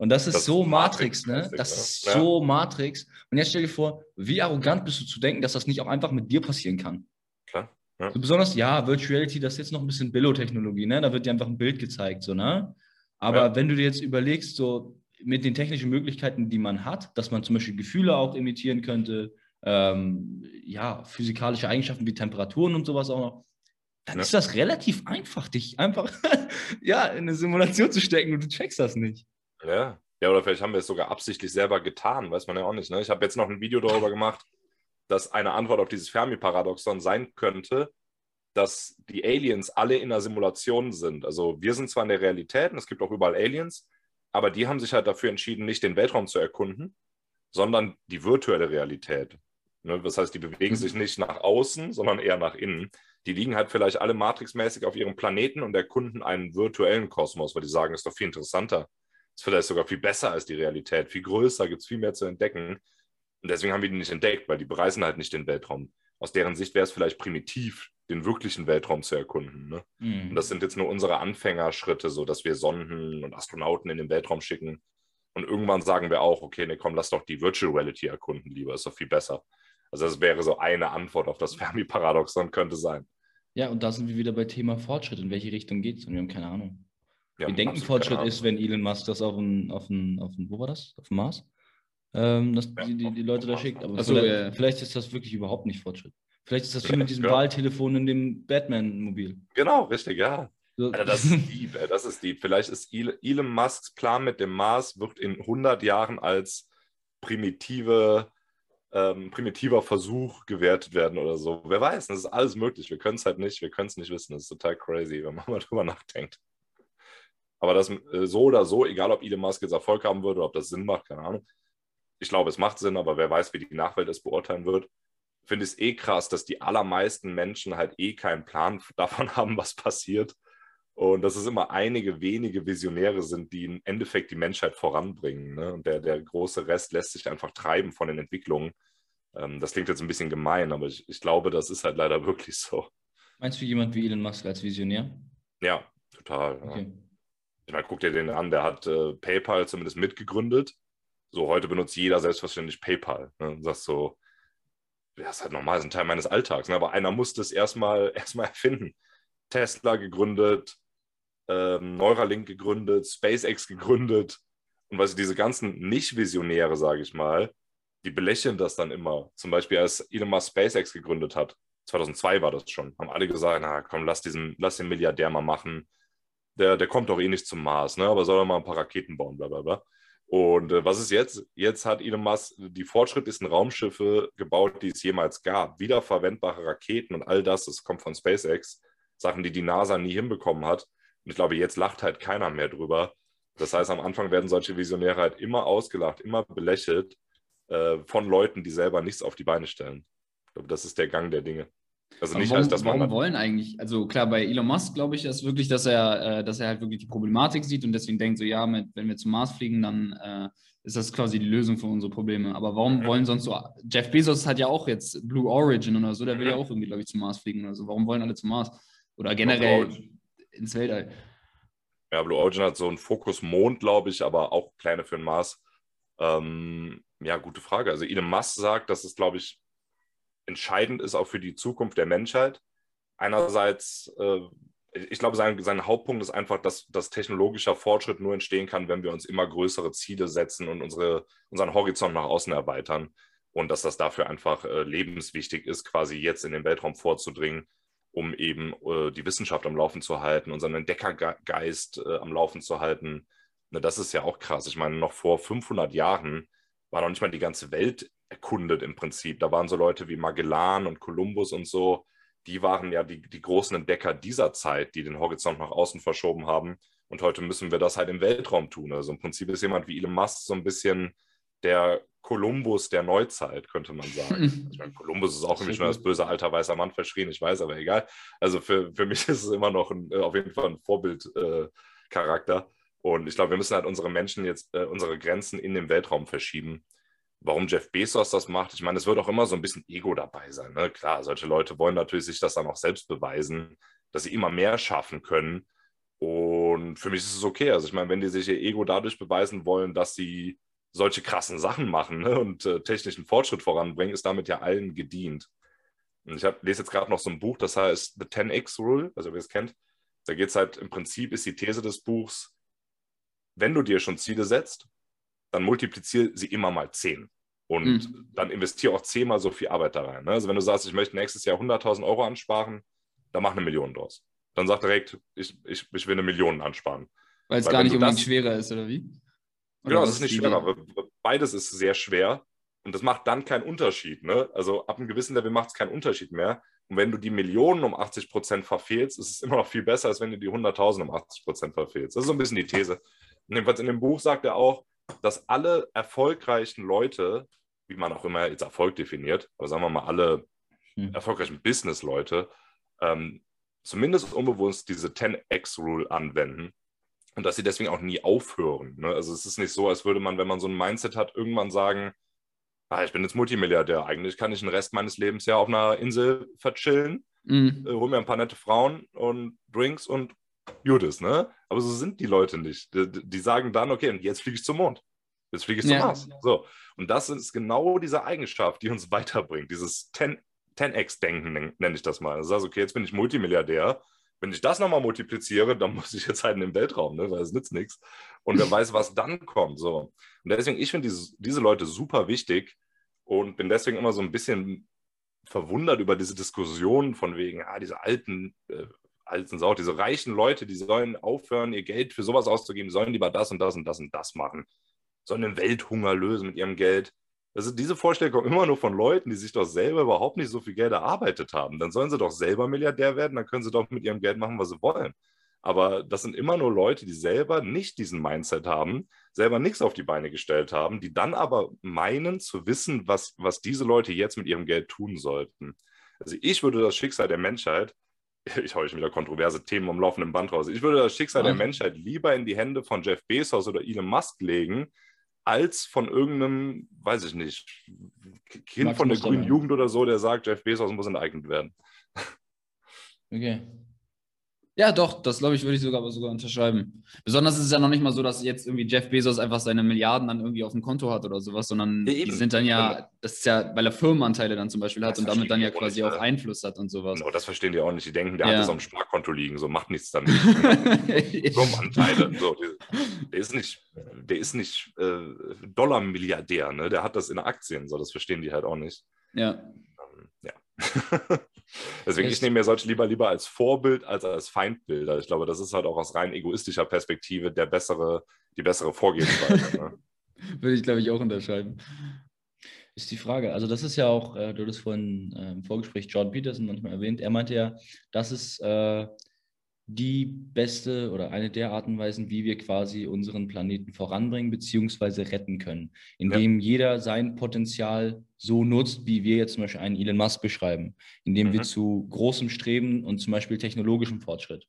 Und das ist Das so Matrix, ne? Matrix-mäßig, Das ne? ist Ja. so Matrix. Und jetzt stell dir vor, wie arrogant bist du zu denken, dass das nicht auch einfach mit dir passieren kann. Klar. Ja. So besonders, ja, Virtual Reality, das ist jetzt noch ein bisschen Billo-Technologie, ne? Da wird dir einfach ein Bild gezeigt, so, ne? Aber Ja. wenn du dir jetzt überlegst, so mit den technischen Möglichkeiten, die man hat, dass man zum Beispiel Gefühle auch imitieren könnte, ähm, ja, physikalische Eigenschaften wie Temperaturen und sowas auch noch, dann ist das relativ einfach, dich einfach ja, in eine Simulation zu stecken und du checkst das nicht. Ja. Ja, oder vielleicht haben wir es sogar absichtlich selber getan, weiß man ja auch nicht. Ne? Ich habe jetzt noch ein Video darüber gemacht, dass eine Antwort auf dieses Fermi-Paradoxon sein könnte, dass die Aliens alle in einer Simulation sind. Also wir sind zwar in der Realität und es gibt auch überall Aliens, aber die haben sich halt dafür entschieden, nicht den Weltraum zu erkunden, sondern die virtuelle Realität. Ne? Das heißt, die bewegen sich nicht nach außen, sondern eher nach innen. Die liegen halt vielleicht alle matrixmäßig auf ihrem Planeten und erkunden einen virtuellen Kosmos, weil die sagen, ist doch viel interessanter. Ist vielleicht sogar viel besser als die Realität, viel größer, gibt es viel mehr zu entdecken. Und deswegen haben wir die nicht entdeckt, weil die bereisen halt nicht den Weltraum. Aus deren Sicht wäre es vielleicht primitiv, den wirklichen Weltraum zu erkunden. Ne? Mhm. Und das sind jetzt nur unsere Anfängerschritte, so dass wir Sonden und Astronauten in den Weltraum schicken. Und irgendwann sagen wir auch, okay, ne, komm, lass doch die Virtual Reality erkunden lieber, ist doch viel besser. Also das wäre so eine Antwort auf das Fermi-Paradoxon, könnte sein. Ja, und da sind wir wieder bei Thema Fortschritt. In welche Richtung geht es? Und wir haben keine Ahnung. Ja, wir denken, Fortschritt ist, wenn Elon Musk das auf den, auf den, auf den wo war das? Auf dem Mars? Ähm, dass Ja, die, die, die Leute da schickt. Aber Ach so, vielleicht, ja, vielleicht ist das wirklich überhaupt nicht Fortschritt. Vielleicht ist das wie Ja, mit diesem ja. Wahltelefon in dem Batman-Mobil. Genau, richtig, ja. So, Alter, das ist deep, ey, das ist deep. Vielleicht ist El- Elon Musks Plan mit dem Mars wird in 100 Jahren als primitive, ähm, primitiver Versuch gewertet werden oder so. Wer weiß, das ist alles möglich. Wir können es halt nicht, wir können es nicht wissen. Das ist total crazy, wenn man mal drüber nachdenkt. Aber das äh, so oder so, egal ob Elon Musk jetzt Erfolg haben würde, ob das Sinn macht, keine Ahnung. Ich glaube, es macht Sinn, aber wer weiß, wie die Nachwelt es beurteilen wird. Finde es eh krass, dass die allermeisten Menschen halt eh keinen Plan davon haben, was passiert. Und dass es immer einige wenige Visionäre sind, die im Endeffekt die Menschheit voranbringen. Ne? Und der, der große Rest lässt sich einfach treiben von den Entwicklungen. Ähm, das klingt jetzt ein bisschen gemein, aber ich, ich glaube, das ist halt leider wirklich so. Meinst du jemand wie Elon Musk als Visionär? Ja, total. Ja. Ich meine, guck dir den an, der hat äh, PayPal zumindest mitgegründet. So, heute benutzt jeder selbstverständlich PayPal. Ne? Und sagst so, ja, ist halt normal, ist ein Teil meines Alltags. Ne? Aber einer musste es erstmal erstmal erfinden. Tesla gegründet, ähm, Neuralink gegründet, SpaceX gegründet. Und was diese ganzen Nicht-Visionäre, sage ich mal, die belächeln das dann immer. Zum Beispiel, als Elon Musk SpaceX gegründet hat, 2002 war das schon, haben alle gesagt, na komm, lass, diesen, lass den Milliardär mal machen. Der, der kommt doch eh nicht zum Mars, ne? aber soll er mal ein paar Raketen bauen, bla bla bla. Und äh, was ist jetzt? Jetzt hat Elon Musk die fortschrittlichsten Raumschiffe gebaut, die es jemals gab. Wiederverwendbare Raketen und all das, das kommt von SpaceX. Sachen, die die NASA nie hinbekommen hat. Und ich glaube, jetzt lacht halt keiner mehr drüber. Das heißt, am Anfang werden solche Visionäre halt immer ausgelacht, immer belächelt äh, von Leuten, die selber nichts auf die Beine stellen. Ich glaube, das ist der Gang der Dinge. Also nicht warum, heißt, dass man. warum wollen eigentlich, also klar, bei Elon Musk glaube ich, ist wirklich, dass er, äh, dass er halt wirklich die Problematik sieht und deswegen denkt, so ja, mit, wenn wir zum Mars fliegen, dann äh, ist das quasi die Lösung für unsere Probleme. Aber warum Mhm. wollen sonst so, Jeff Bezos hat ja auch jetzt Blue Origin oder so, der will Mhm. ja auch irgendwie, glaube ich, zum Mars fliegen oder so. Warum wollen alle zum Mars? Oder generell ins Weltall. Ja, Blue Origin hat so einen Fokus Mond, glaube ich, aber auch Pläne für den Mars. Ähm, ja, gute Frage. Also Elon Musk sagt, dass es, glaube ich, entscheidend ist auch für die Zukunft der Menschheit. Einerseits, äh, ich glaube, sein, sein Hauptpunkt ist einfach, dass, dass technologischer Fortschritt nur entstehen kann, wenn wir uns immer größere Ziele setzen und unsere, unseren Horizont nach außen erweitern. Und dass das dafür einfach äh, lebenswichtig ist, quasi jetzt in den Weltraum vorzudringen, um eben äh, die Wissenschaft am Laufen zu halten, unseren Entdeckergeist äh, am Laufen zu halten. Ne, das ist ja auch krass. Ich meine, noch vor 500 Jahren war noch nicht mal die ganze Welt erkundet im Prinzip. Da waren so Leute wie Magellan und Kolumbus und so. Die waren ja die, die großen Entdecker dieser Zeit, die den Horizont nach außen verschoben haben Und heute müssen wir das halt im Weltraum tun. Also im Prinzip ist jemand wie Elon Musk so ein bisschen der Kolumbus der Neuzeit, könnte man sagen. ich meine, Kolumbus ist auch irgendwie schon als böser alter weißer Mann verschrien, ich weiß, aber egal. Also für, für mich ist es immer noch ein, äh, auf jeden Fall ein Vorbildcharakter. Äh, und ich glaube, wir müssen halt unsere Menschen jetzt, äh, unsere Grenzen in den Weltraum verschieben. Warum Jeff Bezos das macht, ich meine, es wird auch immer so ein bisschen Ego dabei sein. Ne? Klar, solche Leute wollen natürlich sich das dann auch selbst beweisen, dass sie immer mehr schaffen können. Und für mich ist es okay. Also ich meine, wenn die sich ihr Ego dadurch beweisen wollen, dass sie solche krassen Sachen machen ne, und äh, technischen Fortschritt voranbringen, ist damit ja allen gedient. Und ich hab, lese jetzt gerade noch so ein Buch, das heißt The 10x Rule, also wer es kennt. Da geht es halt im Prinzip, ist die These des Buchs, wenn du dir schon Ziele setzt, dann multipliziere sie immer mal 10. Und mhm. dann investiere auch zehnmal so viel Arbeit da rein. Ne? Also wenn du sagst, ich möchte nächstes Jahr 100.000 Euro ansparen, dann mach eine Million draus. Dann sag direkt, ich, ich, ich will eine Million ansparen. Weil es gar nicht unbedingt das, schwerer ist, oder wie? Genau, es ist nicht schwer, aber beides ist sehr schwer und das macht dann keinen Unterschied. Ne? Also ab einem gewissen Level macht es keinen Unterschied mehr. Und wenn du die Millionen um 80 Prozent verfehlst, ist es immer noch viel besser, als wenn du die 100.000 um 80 Prozent verfehlst. Das ist so ein bisschen die These. Jedenfalls in dem Buch sagt er auch, dass alle erfolgreichen Leute, wie man auch immer jetzt Erfolg definiert, aber sagen wir mal alle hm. erfolgreichen Business-Leute, ähm, zumindest unbewusst diese 10x-Rule anwenden und dass sie deswegen auch nie aufhören. Ne? Also es ist nicht so, als würde man, wenn man so ein Mindset hat, irgendwann sagen, ah, ich bin jetzt Multimilliardär, eigentlich kann ich den Rest meines Lebens ja auf einer Insel verchillen, mhm. äh, hol mir ein paar nette Frauen und Drinks und Judas, ne? Aber so sind die Leute nicht. Die, die, sagen dann, okay, und jetzt fliege ich zum Mond. Jetzt fliege ich zum ja. Mars. So. Und das ist genau diese Eigenschaft, die uns weiterbringt. Dieses 10, 10x-Denken nenne ich das mal. Also, okay, jetzt bin ich Multimilliardär wenn ich das nochmal multipliziere, dann muss ich jetzt halt in den Weltraum, ne? weil es nützt nichts. Und wer weiß, was dann kommt. So. Und deswegen, ich finde diese, diese Leute super wichtig und bin deswegen immer so ein bisschen verwundert über diese Diskussion von wegen, ah, diese alten, äh, alten Sau, diese reichen Leute, die sollen aufhören, ihr Geld für sowas auszugeben, sollen lieber das und das und das und das machen, sollen den Welthunger lösen mit ihrem Geld. Also diese Vorstellung kommt immer nur von Leuten, die sich doch selber überhaupt nicht so viel Geld erarbeitet haben. Dann sollen sie doch selber Milliardär werden, dann können sie doch mit ihrem Geld machen, was sie wollen. Aber das sind immer nur Leute, die selber nicht diesen Mindset haben, selber nichts auf die Beine gestellt haben, die dann aber meinen zu wissen, was, was diese Leute jetzt mit ihrem Geld tun sollten. Also ich würde das Schicksal der Menschheit, ich habe schon wieder kontroverse Themen am laufenden Band raus, ich würde das Schicksal der Menschheit lieber in die Hände von Jeff Bezos oder Elon Musk legen, als von irgendeinem, weiß ich nicht, Kind Max von der grünen Jugend oder so, der sagt, Jeff Bezos muss enteignet werden. Okay. Ja, doch, das glaube ich, würde ich sogar, sogar unterschreiben. Besonders ist es ja noch nicht mal so, dass jetzt irgendwie Jeff Bezos einfach seine Milliarden dann irgendwie auf dem Konto hat oder sowas, sondern ja, die sind dann ja, das ist ja, weil er Firmenanteile dann zum Beispiel hat das und damit dann ja quasi auch, auch Einfluss hat und sowas. Genau, das verstehen die auch nicht. Die denken, der ja. hat das auf dem Sparkonto liegen, so macht nichts damit. Firmenanteile, so, der, ist nicht, der ist nicht äh, Dollar-Milliardär, ne? der hat das in Aktien, so, das verstehen die halt auch nicht. Ja. Ähm, ja. Deswegen, Echt? ich nehme mir solche lieber lieber als Vorbild als als Feindbilder. Ich glaube, das ist halt auch aus rein egoistischer Perspektive der bessere, die bessere Vorgehensweise. ne? Würde ich, glaube ich, auch unterscheiden. Ist die Frage. Also, das ist ja auch, äh, du hast vorhin äh, im Vorgespräch John Peterson manchmal erwähnt. Er meinte ja, das ist äh, die beste oder eine der Arten und Weisen, wie wir quasi unseren Planeten voranbringen bzw. retten können, indem ja. jeder sein Potenzial so nutzt, wie wir jetzt zum Beispiel einen Elon Musk beschreiben, indem mhm. wir zu großem Streben und zum Beispiel technologischem Fortschritt.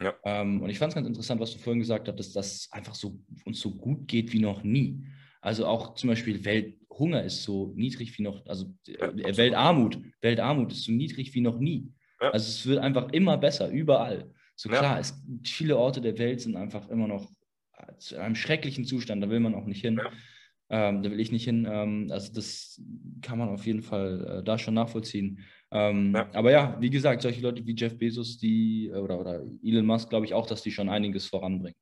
Ja. Ähm, und ich fand es ganz interessant, was du vorhin gesagt hast, dass das einfach so uns so gut geht wie noch nie. Also auch zum Beispiel Welthunger ist so niedrig wie noch, also ja, äh, Weltarmut, Weltarmut ist so niedrig wie noch nie. Also es wird einfach immer besser, überall. So klar, ja. es, viele Orte der Welt sind einfach immer noch in einem schrecklichen Zustand, da will man auch nicht hin. Ja. Ähm, da will ich nicht hin. Ähm, also das kann man auf jeden Fall äh, da schon nachvollziehen. Ähm, ja. Aber ja, wie gesagt, solche Leute wie Jeff Bezos, die äh, oder, oder Elon Musk, glaube ich auch, dass die schon einiges voranbringen.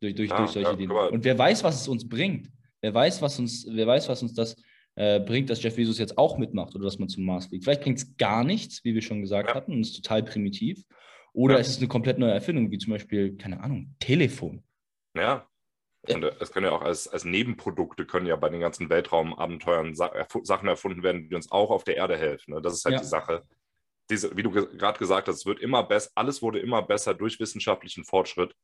Durch, durch, durch solche Dinge. Und wer weiß, was es uns bringt. Wer weiß, was uns, wer weiß, was uns das äh, bringt, dass Jeff Bezos jetzt auch mitmacht oder dass man zum Mars fliegt. Vielleicht bringt es gar nichts, wie wir schon gesagt hatten, und ist total primitiv. Oder ja. es ist eine komplett neue Erfindung, wie zum Beispiel, keine Ahnung, Telefon. Ja. Und äh, es können ja auch als, als Nebenprodukte können ja bei den ganzen Weltraumabenteuern Sa Sachen erfunden werden, die uns auch auf der Erde helfen. Ne? Das ist halt ja. die Sache. Diese, wie du gerade gesagt hast, es wird immer besser, alles wurde immer besser durch wissenschaftlichen Fortschritt.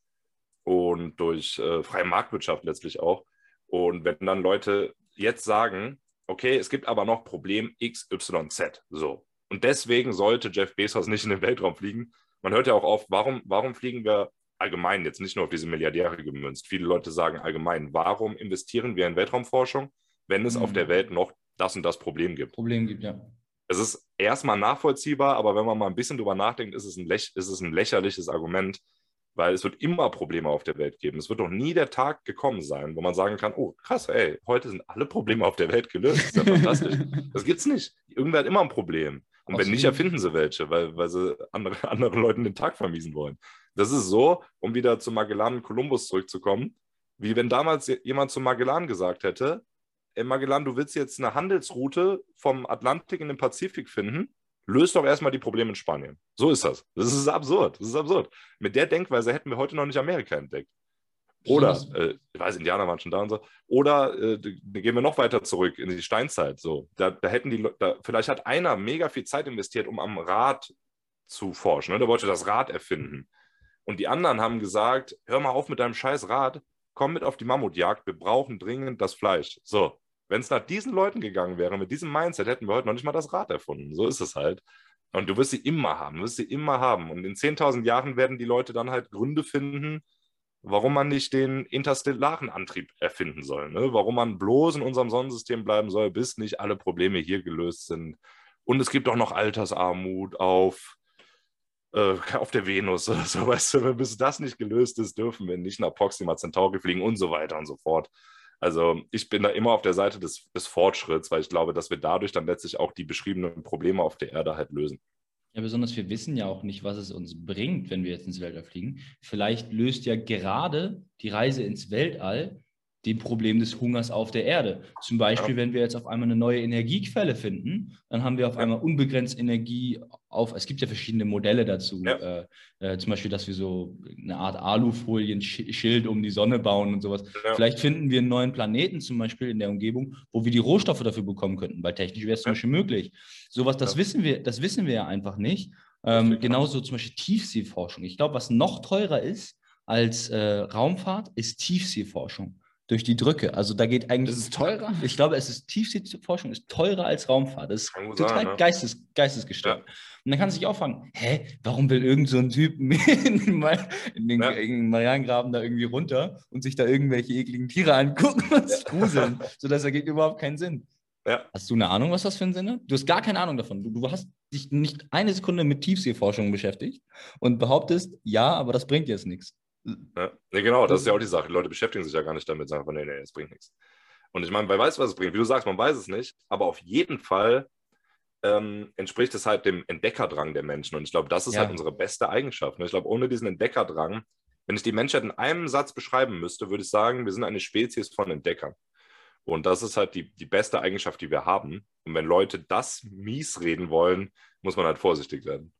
und durch äh, freie Marktwirtschaft letztlich auch. Und wenn dann Leute jetzt sagen, okay, es gibt aber noch Problem XYZ, so. Und deswegen sollte Jeff Bezos nicht in den Weltraum fliegen. Man hört ja auch oft, warum, warum fliegen wir allgemein, jetzt nicht nur auf diese Milliardäre gemünzt. Viele Leute sagen allgemein, warum investieren wir in Weltraumforschung, wenn es mhm. auf der Welt noch das und das Problem gibt? Problem gibt, ja. Es ist erstmal nachvollziehbar, aber wenn man mal ein bisschen drüber nachdenkt, ist es ein, ist es ein lächerliches Argument, weil es wird immer Probleme auf der Welt geben. Es wird doch nie der Tag gekommen sein, wo man sagen kann, oh krass, ey, heute sind alle Probleme auf der Welt gelöst. Das ist ja fantastisch. das gibt's nicht. Irgendwer hat immer ein Problem. Und wenn nicht, erfinden sie welche, weil, weil sie andere, anderen Leuten den Tag vermiesen wollen. Das ist so, um wieder zu Magellan und Kolumbus zurückzukommen, wie wenn damals jemand zu Magellan gesagt hätte, ey Magellan, du willst jetzt eine Handelsroute vom Atlantik in den Pazifik finden, löst doch erstmal die Probleme in Spanien. So ist das. Das ist absurd. Das ist absurd. Mit der Denkweise hätten wir heute noch nicht Amerika entdeckt. Oder, äh, ich weiß, Indianer waren schon da und so. Oder äh, gehen wir noch weiter zurück in die Steinzeit. So, da, da hätten die, da, vielleicht hat einer mega viel Zeit investiert, um am Rad zu forschen. Ne? Der wollte das Rad erfinden. Und die anderen haben gesagt: Hör mal auf mit deinem scheiß Rad, komm mit auf die Mammutjagd, wir brauchen dringend das Fleisch. So, wenn es nach diesen Leuten gegangen wäre, mit diesem Mindset, hätten wir heute noch nicht mal das Rad erfunden. So ist es halt. Und du wirst sie immer haben, du wirst sie immer haben. Und in 10.000 Jahren werden die Leute dann halt Gründe finden, warum man nicht den interstellaren Antrieb erfinden soll. Ne? Warum man bloß in unserem Sonnensystem bleiben soll, bis nicht alle Probleme hier gelöst sind. Und es gibt auch noch Altersarmut auf, äh, auf der Venus. So, weißt du, bis das nicht gelöst ist, dürfen wir nicht nach Proxima Centauri fliegen und so weiter und so fort. Also ich bin da immer auf der Seite des, des Fortschritts, weil ich glaube, dass wir dadurch dann letztlich auch die beschriebenen Probleme auf der Erde halt lösen. Ja, besonders wir wissen ja auch nicht, was es uns bringt, wenn wir jetzt ins Weltall fliegen. Vielleicht löst ja gerade die Reise ins Weltall dem Problem des Hungers auf der Erde. Zum Beispiel, wenn wir jetzt auf einmal eine neue Energiequelle finden, dann haben wir auf einmal unbegrenzt Energie auf. Es gibt ja verschiedene Modelle dazu. Ja. Äh, äh, zum Beispiel, dass wir so eine Art Alufolien-Schild um die Sonne bauen und sowas. Ja. Vielleicht finden wir einen neuen Planeten zum Beispiel in der Umgebung, wo wir die Rohstoffe dafür bekommen könnten, weil technisch wäre es zum Beispiel möglich. Sowas, das wissen wir, das wissen wir ja einfach nicht. Ähm, genauso zum Beispiel Tiefseeforschung. Ich glaube, was noch teurer ist als äh, Raumfahrt, ist Tiefseeforschung durch die Drücke. Also da geht eigentlich. Das ist teurer? Ich glaube, es ist Tiefseeforschung ist teurer als Raumfahrt. Das ist total sein, ne? geistes, geistesgestört. Ja. Und dann kannst du dich auch fragen, hä, warum will irgend so ein Typ in, in den ja. Marianengraben da irgendwie runter und sich da irgendwelche ekligen Tiere angucken und sich gruseln? so, das ergibt überhaupt keinen Sinn. Ja. Hast du eine Ahnung, was das für ein Sinn hat? Du hast gar keine Ahnung davon. Du, du hast dich nicht eine Sekunde mit Tiefseeforschung beschäftigt und behauptest, ja, aber das bringt jetzt nichts. Ja. Nee, genau, das ist ja auch die Sache. Die Leute beschäftigen sich ja gar nicht damit, sagen von, nee, nee, es bringt nichts. Und ich meine, wer weiß, was es bringt. Wie du sagst, man weiß es nicht, aber auf jeden Fall ähm, entspricht es halt dem Entdeckerdrang der Menschen. Und ich glaube, das ist ja. halt unsere beste Eigenschaft. Ne? Ich glaube, ohne diesen Entdeckerdrang, wenn ich die Menschheit in einem Satz beschreiben müsste, würde ich sagen, wir sind eine Spezies von Entdeckern. Und das ist halt die, die beste Eigenschaft, die wir haben. Und wenn Leute das mies reden wollen, muss man halt vorsichtig werden.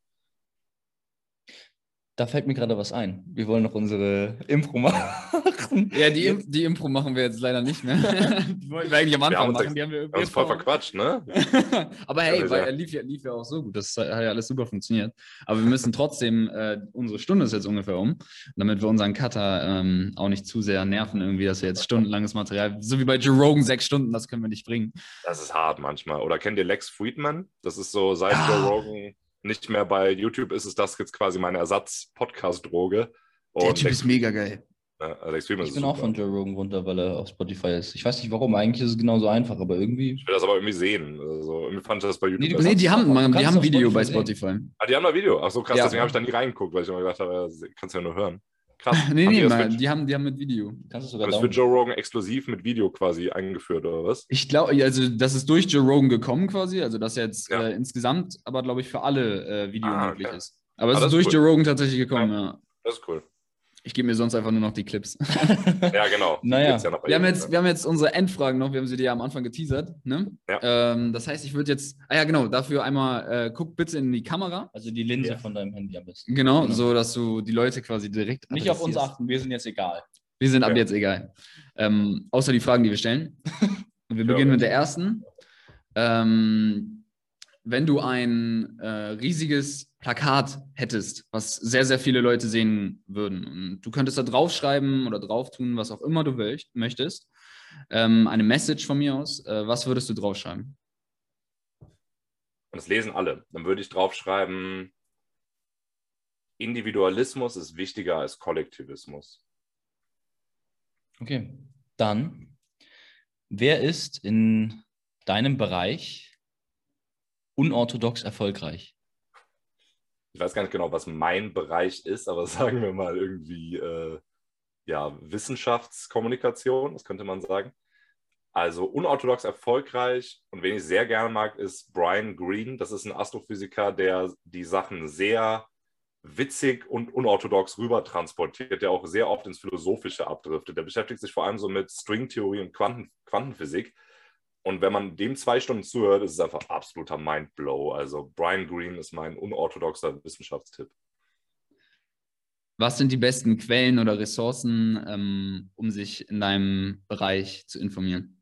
Da fällt mir gerade was ein. Wir wollen noch unsere Impro machen. Ja, die, die Impro machen wir jetzt leider nicht mehr. die wollten wir eigentlich am Anfang wir machen. Die haben wir irgendwie uns voll verquatscht, ne? Aber hey, weil, lief, ja, lief ja auch so gut. Das hat ja alles super funktioniert. Aber wir müssen trotzdem, äh, unsere Stunde ist jetzt ungefähr um, damit wir unseren Cutter ähm, auch nicht zu sehr nerven, irgendwie, dass wir jetzt stundenlanges Material, so wie bei Joe Rogan, sechs Stunden, das können wir nicht bringen. Das ist hart manchmal. Oder kennt ihr Lex Friedman? Das ist so seit ja. Joe Rogan nicht mehr bei YouTube ist es das jetzt quasi meine Ersatz-Podcast-Droge. Der Typ ist mega geil. Ja, Alex ich bin auch von Joe Rogan runter, weil er auf Spotify ist. Ich weiß nicht warum, eigentlich ist es genauso einfach, aber irgendwie. Ich will das aber irgendwie sehen. Also, irgendwie fand ich das bei YouTube. Nee, nee die haben, man, die haben ein Video Spotify bei Spotify. Sehen. Ah, die haben ein Video. Ach so, krass, ja. deswegen habe ich da nie reingeguckt, weil ich immer gedacht habe, kannst du ja nur hören. Krass. nee, nee, mal, die, haben, die haben mit Video. Kannst du sogar das wird Joe Rogan exklusiv mit Video quasi eingeführt, oder was? Ich glaube, also das ist durch Joe Rogan gekommen quasi, also dass jetzt ja. äh, insgesamt, aber glaube ich für alle äh, Video ah, möglich okay. ist. Aber es ah, ist durch cool. Joe Rogan tatsächlich gekommen, ja. ja. Das ist cool. Ich gebe mir sonst einfach nur noch die Clips. ja, genau. naja. Ja wir, haben jetzt, wir haben jetzt unsere Endfragen noch, wir haben sie dir ja am Anfang geteasert. Ne? Ja. Ähm, das heißt, ich würde jetzt, ah ja, genau, dafür einmal, äh, guck bitte in die Kamera. Also die Linse ja. von deinem Handy am besten. Genau, genau, so dass du die Leute quasi direkt. Nicht auf uns achten, wir sind jetzt egal. Wir sind ab jetzt egal. Ähm, außer die Fragen, die wir stellen. Und wir beginnen mit der ersten. Ähm, wenn du ein äh, riesiges Plakat hättest, was sehr, sehr viele Leute sehen würden. Und du könntest da draufschreiben oder drauf tun, was auch immer du willst, möchtest. Ähm, eine Message von mir aus. Äh, was würdest du draufschreiben? Und das lesen alle. Dann würde ich draufschreiben, Individualismus ist wichtiger als Kollektivismus. Okay, dann, wer ist in deinem Bereich unorthodox erfolgreich? Ich weiß gar nicht genau, was mein Bereich ist, aber sagen wir mal irgendwie äh, ja, Wissenschaftskommunikation, das könnte man sagen. Also unorthodox erfolgreich und wen ich sehr gerne mag, ist Brian Greene. Das ist ein Astrophysiker, der die Sachen sehr witzig und unorthodox rüber transportiert, der auch sehr oft ins Philosophische abdriftet. Der beschäftigt sich vor allem so mit Stringtheorie und Quanten Quantenphysik. Und wenn man dem zwei Stunden zuhört, ist es einfach absoluter Mindblow. Also Brian Greene ist mein unorthodoxer Wissenschaftstipp. Was sind die besten Quellen oder Ressourcen, ähm, um sich in deinem Bereich zu informieren?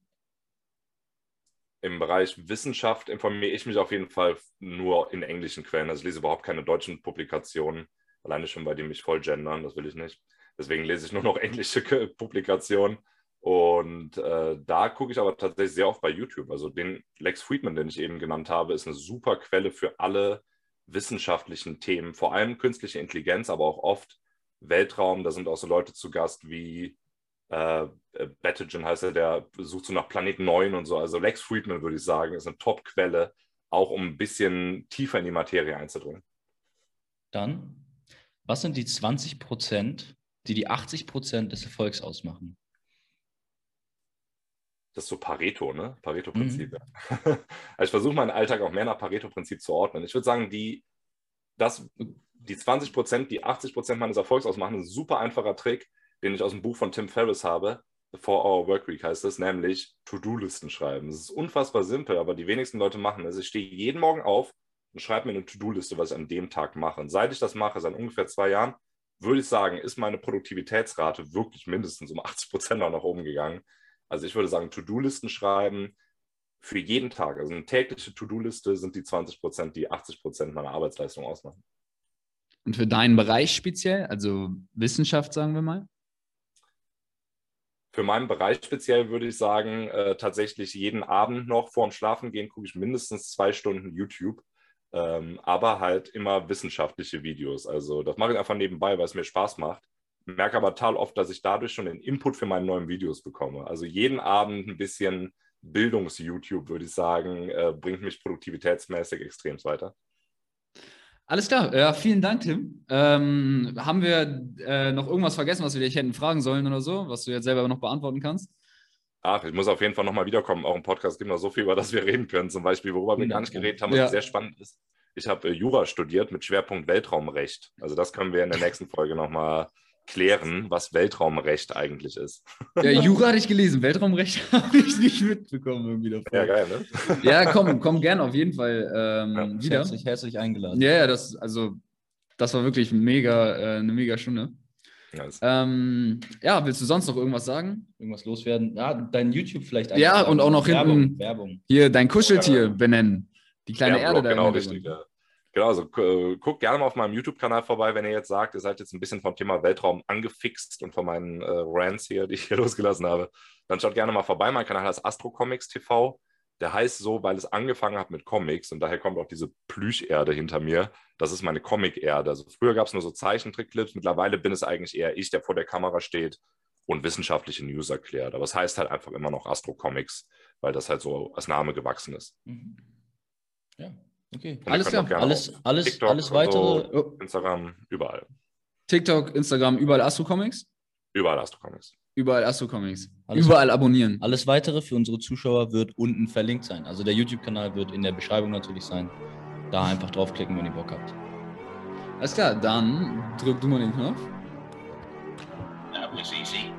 Im Bereich Wissenschaft informiere ich mich auf jeden Fall nur in englischen Quellen. Also ich lese überhaupt keine deutschen Publikationen, alleine schon, weil die mich voll gendern, das will ich nicht. Deswegen lese ich nur noch englische Publikationen. Und äh, da gucke ich aber tatsächlich sehr oft bei YouTube. Also den Lex Friedman, den ich eben genannt habe, ist eine super Quelle für alle wissenschaftlichen Themen, vor allem künstliche Intelligenz, aber auch oft Weltraum. Da sind auch so Leute zu Gast wie äh, Betagen heißt er, der sucht so nach Planet 9 und so. Also Lex Friedman, würde ich sagen, ist eine Top-Quelle, auch um ein bisschen tiefer in die Materie einzudringen. Dann, was sind die 20 Prozent, die die 80 Prozent des Erfolgs ausmachen? Das ist so Pareto, ne? Pareto-Prinzip. Mhm. also ich versuche meinen Alltag auch mehr nach Pareto-Prinzip zu ordnen. Ich würde sagen, die, das, die 20 Prozent, die 80 Prozent meines Erfolgs ausmachen, ist ein super einfacher Trick, den ich aus dem Buch von Tim Ferriss habe. The Four Hour Workweek heißt es, nämlich To-Do-Listen schreiben. Es ist unfassbar simpel, aber die wenigsten Leute machen es. Ich stehe jeden Morgen auf und schreibe mir eine To-Do-Liste, was ich an dem Tag mache. Und seit ich das mache, seit ungefähr zwei Jahren, würde ich sagen, ist meine Produktivitätsrate wirklich mindestens um 80 Prozent auch nach oben gegangen. Also ich würde sagen, To-Do-Listen schreiben für jeden Tag. Also eine tägliche To-Do-Liste sind die 20 Prozent, die 80 Prozent meiner Arbeitsleistung ausmachen. Und für deinen Bereich speziell, also Wissenschaft, sagen wir mal? Für meinen Bereich speziell würde ich sagen, äh, tatsächlich jeden Abend noch vorm Schlafengehen gucke ich mindestens zwei Stunden YouTube, ähm, aber halt immer wissenschaftliche Videos. Also das mache ich einfach nebenbei, weil es mir Spaß macht merke aber total oft, dass ich dadurch schon den Input für meine neuen Videos bekomme. Also jeden Abend ein bisschen Bildungs-YouTube, würde ich sagen, äh, bringt mich produktivitätsmäßig extrem weiter. Alles klar, ja, vielen Dank, Tim. Ähm, haben wir äh, noch irgendwas vergessen, was wir dich hätten fragen sollen oder so, was du jetzt selber noch beantworten kannst? Ach, ich muss auf jeden Fall nochmal wiederkommen. Auch im Podcast gibt noch so viel, über das wir reden können. Zum Beispiel, worüber wir gar nicht geredet haben, was ja. sehr spannend ist. Ich habe äh, Jura studiert mit Schwerpunkt Weltraumrecht. Also das können wir in der nächsten Folge nochmal klären, was Weltraumrecht eigentlich ist. Ja, Jura hatte ich gelesen, Weltraumrecht habe ich nicht mitbekommen irgendwie davon. Ja, geil, ne? Ja, komm, komm gerne auf jeden Fall ähm, ja, wieder. Herzlich, herzlich eingeladen. Ja, ja, das, also, das war wirklich mega, äh, eine mega Stunde. Nice. Ähm, ja, willst du sonst noch irgendwas sagen? Irgendwas loswerden? Ja, dein YouTube vielleicht. Ja, und auch noch Werbung, hinten Werbung. hier dein Kuscheltier benennen. Die kleine Erde da. Genau, richtig. Ja. Genau, also äh, guckt gerne mal auf meinem YouTube-Kanal vorbei, wenn ihr jetzt sagt, ihr seid jetzt ein bisschen vom Thema Weltraum angefixt und von meinen äh, Rants hier, die ich hier losgelassen habe. Dann schaut gerne mal vorbei. Mein Kanal heißt Astro Comics TV. Der heißt so, weil es angefangen hat mit Comics und daher kommt auch diese Plüscherde hinter mir. Das ist meine Comic-Erde. Also früher gab es nur so Zeichentrickclips. Mittlerweile bin es eigentlich eher ich, der vor der Kamera steht und wissenschaftliche News erklärt. Aber es heißt halt einfach immer noch Astro Comics, weil das halt so als Name gewachsen ist. Mhm. Ja, Okay, alles klar. Alles, alles, TikTok, alles weitere. So, Instagram, überall. TikTok, Instagram, überall Astro Comics? Überall Astro Comics. Überall Astro Comics. Alles überall abonnieren. Alles weitere für unsere Zuschauer wird unten verlinkt sein. Also der YouTube-Kanal wird in der Beschreibung natürlich sein. Da einfach draufklicken, wenn ihr Bock habt. Alles klar, dann drück du mal den Knopf. That was easy.